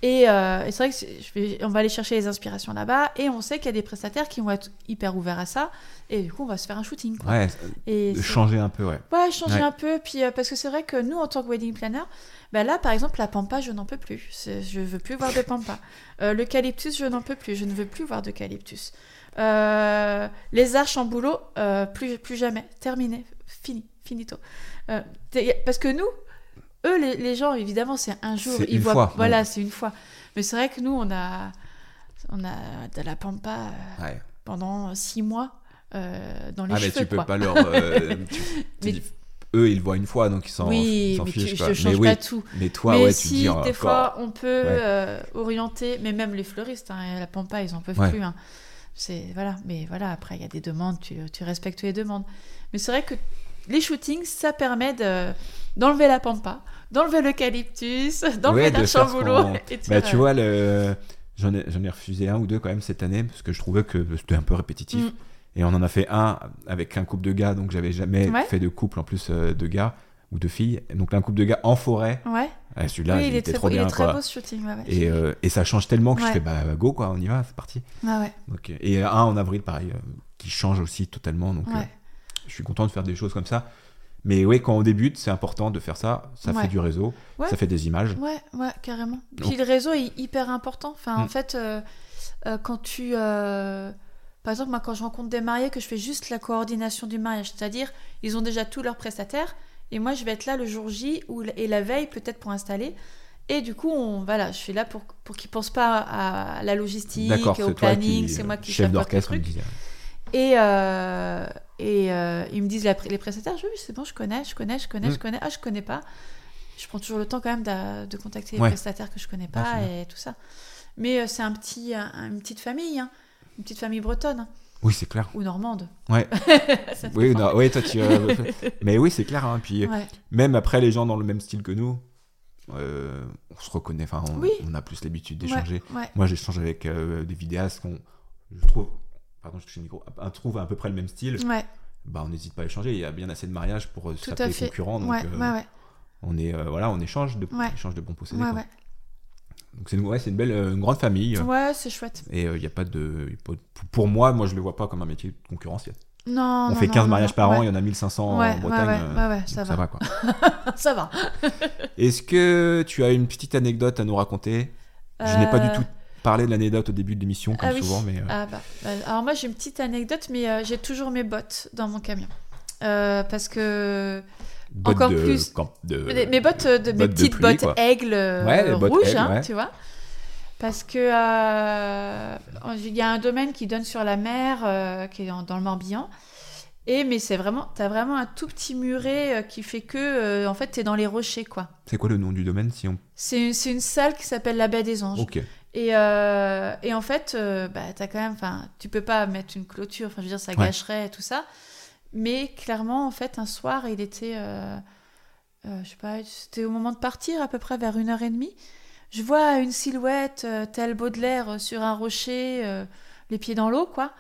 Et, et c'est vrai que c'est- je vais- on va aller chercher les inspirations là-bas. Et on sait qu'il y a des prestataires qui vont être hyper ouverts à ça. Et du coup, on va se faire un shooting. quoi. Ouais, Et changer un peu, ouais. Ouais, changer Ouais. un peu. Puis, parce que c'est vrai que nous, en tant que wedding planner, bah là, par exemple, la pampa, je n'en peux plus. Je veux plus voir de pampa. L'eucalyptus, je n'en peux plus. Je ne veux plus voir d'eucalyptus. Euh, les arches en boulot, euh, plus, plus jamais. Terminé. Fini. Finito. Euh, parce que nous, eux, les, les gens, évidemment, c'est un jour. Ils une voient, fois, Voilà, ouais. c'est une fois. Mais c'est vrai que nous, on a, on a de la pampa ouais. pendant six mois dans les Ah, mais cheveux. tu peux pas leur. tu- tu Mais- dis- eux, ils le voient une fois, donc ils s'en oui, mais fichent. tu, quoi. je mais change oui, pas tout. mais toi, mais ouais, si, tu dis. oh, des fois, on peut orienter, mais même les fleuristes, hein, la pampa, ils en peuvent plus. hein. C'est voilà, mais voilà, après il y a des demandes, tu, tu respectes les demandes. Mais c'est vrai que les shootings, ça permet de d'enlever la pampa, d'enlever l'eucalyptus, d'enlever Ouais, de la ce chamboulot. de Bah, tu vois, le... j'en ai, j'en ai refusé un ou deux quand même cette année parce que je trouvais que c'était un peu répétitif. Mm. Et on en a fait un avec un couple de gars, donc j'avais jamais Ouais. fait de couple en plus euh, de gars ou de filles. Donc un couple de gars en forêt. Ouais, Ah, Celui-là, oui, il, était trop beau, il bien. est très quoi. beau ce shooting. Ouais, ouais. Et, euh, et ça change tellement que je Ouais. fais bah go quoi, on y va, c'est parti. Ah ouais, Donc, euh, et un en avril pareil, euh, qui change aussi totalement. Donc euh, je suis content de faire des choses comme ça. Mais oui, quand on débute, c'est important de faire ça. Ça fait du réseau, Ouais. ça fait des images. Ouais, ouais, carrément. Donc- Puis le réseau est hyper important. Enfin, en Mm. fait, quand tu. Par exemple, moi, quand je rencontre des mariés, que je fais juste la coordination du mariage, c'est-à-dire, ils ont déjà tous leurs prestataires, et moi, je vais être là le jour J ou, et la veille, peut-être pour installer. Et du coup, on, voilà, je suis là pour, pour qu'ils ne pensent pas à la logistique, au planning, c'est moi qui chef d'orchestre. Et, euh, et euh, ils me disent la- les prestataires, oui, c'est bon, je connais, je connais, je connais, Mm. je connais. Ah, je connais pas. Je prends toujours le temps quand même de, contacter les Ouais. prestataires que je connais Ah, pas c'est et tout ça. Mais euh, c'est un petit, un- une petite famille, hein. une petite famille bretonne hein, Oui, c'est clair. ou normande. Ouais. Oui, non, oui, toi tu. euh, mais oui, c'est clair. hein. Puis Ouais. même après, les gens dans le même style que nous, euh, on se reconnaît. Enfin, on, Oui. on a plus l'habitude Ouais, d'échanger. ouais. Moi, j'échange avec euh, des vidéastes qu'on, je trouve, pardon, je touche le micro, un- trouve à peu près le même style. Ouais, Bah, on n'hésite pas à échanger. Il y a bien assez de mariages pour euh, se fait. concurrents. Donc, ouais, euh, ouais, ouais, on est, euh, voilà, on échange de, Ouais. échange de bons possédés. Donc c'est une, ouais, une belle, euh, une grande famille. Ouais, c'est chouette. Et il y a pas de, y a pas de- pour moi, moi, je le vois pas comme un métier de concurrentiel. Non, on non, fait non, 15 non, mariages par an, il y en a 1500 Ouais, en Bretagne. ouais, ouais, euh, ouais, ça va. ça va quoi. ça va. Est-ce que tu as une petite anecdote à nous raconter? Je n'ai pas du Euh, tout parlé de l'anecdote au début de l'émission, comme Ah oui. souvent, mais euh, Ah bah, bah, alors moi j'ai une petite anecdote, mais euh, j'ai toujours mes bottes dans mon camion. Euh, parce que bottes encore de, plus- de- mes, mes bottes euh, de mes bottes de petites pluie, bottes quoi. aigles euh, Ouais, bottes aigles, hein, ouais. tu vois. Parce que euh, il y a un domaine qui donne sur la mer, euh, qui est dans, dans le Morbihan. Et mais c'est vraiment, t'as vraiment un tout petit muret euh, qui fait que, en fait, t'es dans les rochers, quoi. C'est quoi le nom du domaine si on... C'est c'est une salle qui s'appelle la baie des Anges. Ok. Et, et en fait, bah, t'as quand même, enfin, tu peux pas mettre une clôture, enfin, je veux dire, ça gâcherait tout ça. Mais clairement, en fait, un soir, il était, euh, euh, je sais pas, c'était au moment de partir, à peu près vers une heure et demie. Je vois une silhouette, euh, tel Baudelaire, euh, sur un rocher, les pieds dans l'eau, quoi,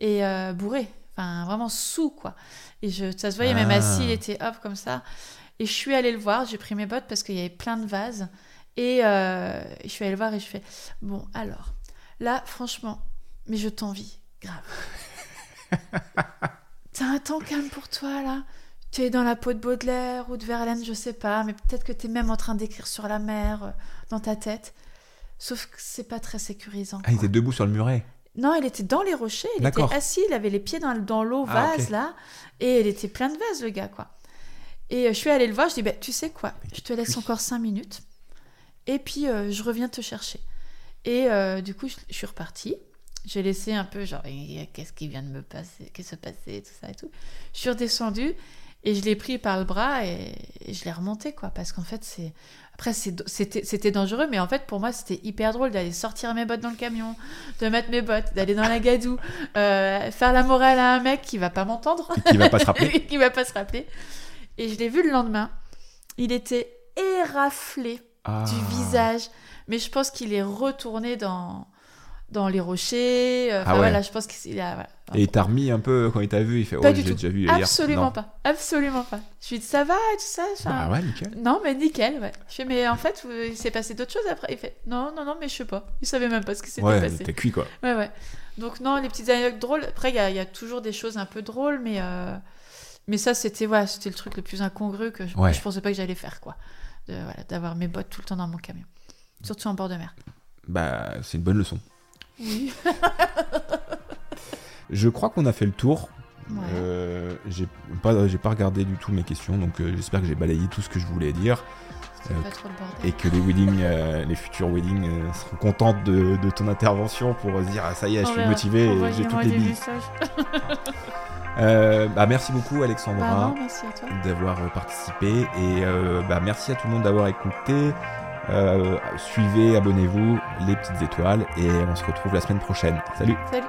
et bourré. enfin vraiment sous quoi. Et je, ça se voyait même Ah. assis, il était hop comme ça. Et je suis allée le voir, j'ai pris mes bottes parce qu'il y avait plein de vases. Et je suis allée le voir et je fais Bon, alors, là, franchement, mais je t'envie, grave. T'as un temps calme pour toi, là Tu es dans la peau de Baudelaire ou de Verlaine, je sais pas, mais peut-être que t'es même en train d'écrire sur la mer euh, dans ta tête. Sauf que c'est pas très sécurisant. Ah, il était debout sur le muret. Non, il était dans les rochers, il était assis, il avait les pieds dans, dans l'eau, Ah, vase là, et il était plein de vases, le gars, quoi. Et euh, je suis allée le voir, je dis, bah, tu sais quoi, je te laisse encore cinq minutes, et puis euh, je reviens te chercher. Et euh, du coup, je, je suis repartie. J'ai laissé un peu, genre, qu'est-ce qui vient de me passer, qu'est-ce qui se passait, tout ça et tout. Je suis redescendue et je l'ai pris par le bras et, et je l'ai remonté, quoi, parce qu'en fait, c'est. Après, c'était c'était dangereux, mais en fait, pour moi, c'était hyper drôle d'aller sortir mes bottes dans le camion, de mettre mes bottes, d'aller dans la gadoue, euh, faire la morale à un mec qui va pas m'entendre, qui va pas se rappeler. qui va pas se rappeler. Et je l'ai vu le lendemain. Il était éraflé Ah. du visage, mais je pense qu'il est retourné dans dans les rochers. euh, Enfin Ah ouais. voilà, je pense qu'il a. voilà. Et il t'a remis un peu quand il t'a vu, il fait Pas Oh, j'ai déjà vu hier. Absolument Non. pas, absolument pas. Je lui dis ça va et tout ça. enfin, Ah ouais, nickel. Non, mais nickel, ouais. Je fais, mais en fait, il s'est passé d'autres choses après. Il fait, non, non, non, mais je sais pas. Il savait même pas ce qui s'était Ouais, passé. t'es cuit quoi. Ouais, ouais. Donc, non, les petites anecdotes drôles. Après, il y, a- il y a toujours des choses un peu drôles, mais, euh, mais ça, c'était ouais, c'était le truc le plus incongru que je, Ouais. je pensais pas que j'allais faire, quoi. Voilà, D'avoir mes bottes tout le temps dans mon camion. Surtout en bord de mer. Bah, c'est une bonne leçon. Oui. Je crois qu'on a fait le tour. Ouais. Euh, j'ai pas, j'ai pas regardé du tout mes questions, donc euh, j'espère que j'ai balayé tout ce que je voulais dire C'était euh, pas trop le bordel. et que les weddings, euh, les futurs weddings euh, seront contentes de, de ton intervention pour se dire ah ça y est, je suis motivé j'ai toutes les billes. Euh, bah, merci beaucoup Bah Alexandra toi. d'avoir participé et euh, bah, merci à tout le monde d'avoir écouté. Euh, suivez, abonnez-vous, les petites étoiles et on se retrouve la semaine prochaine. Salut Salut.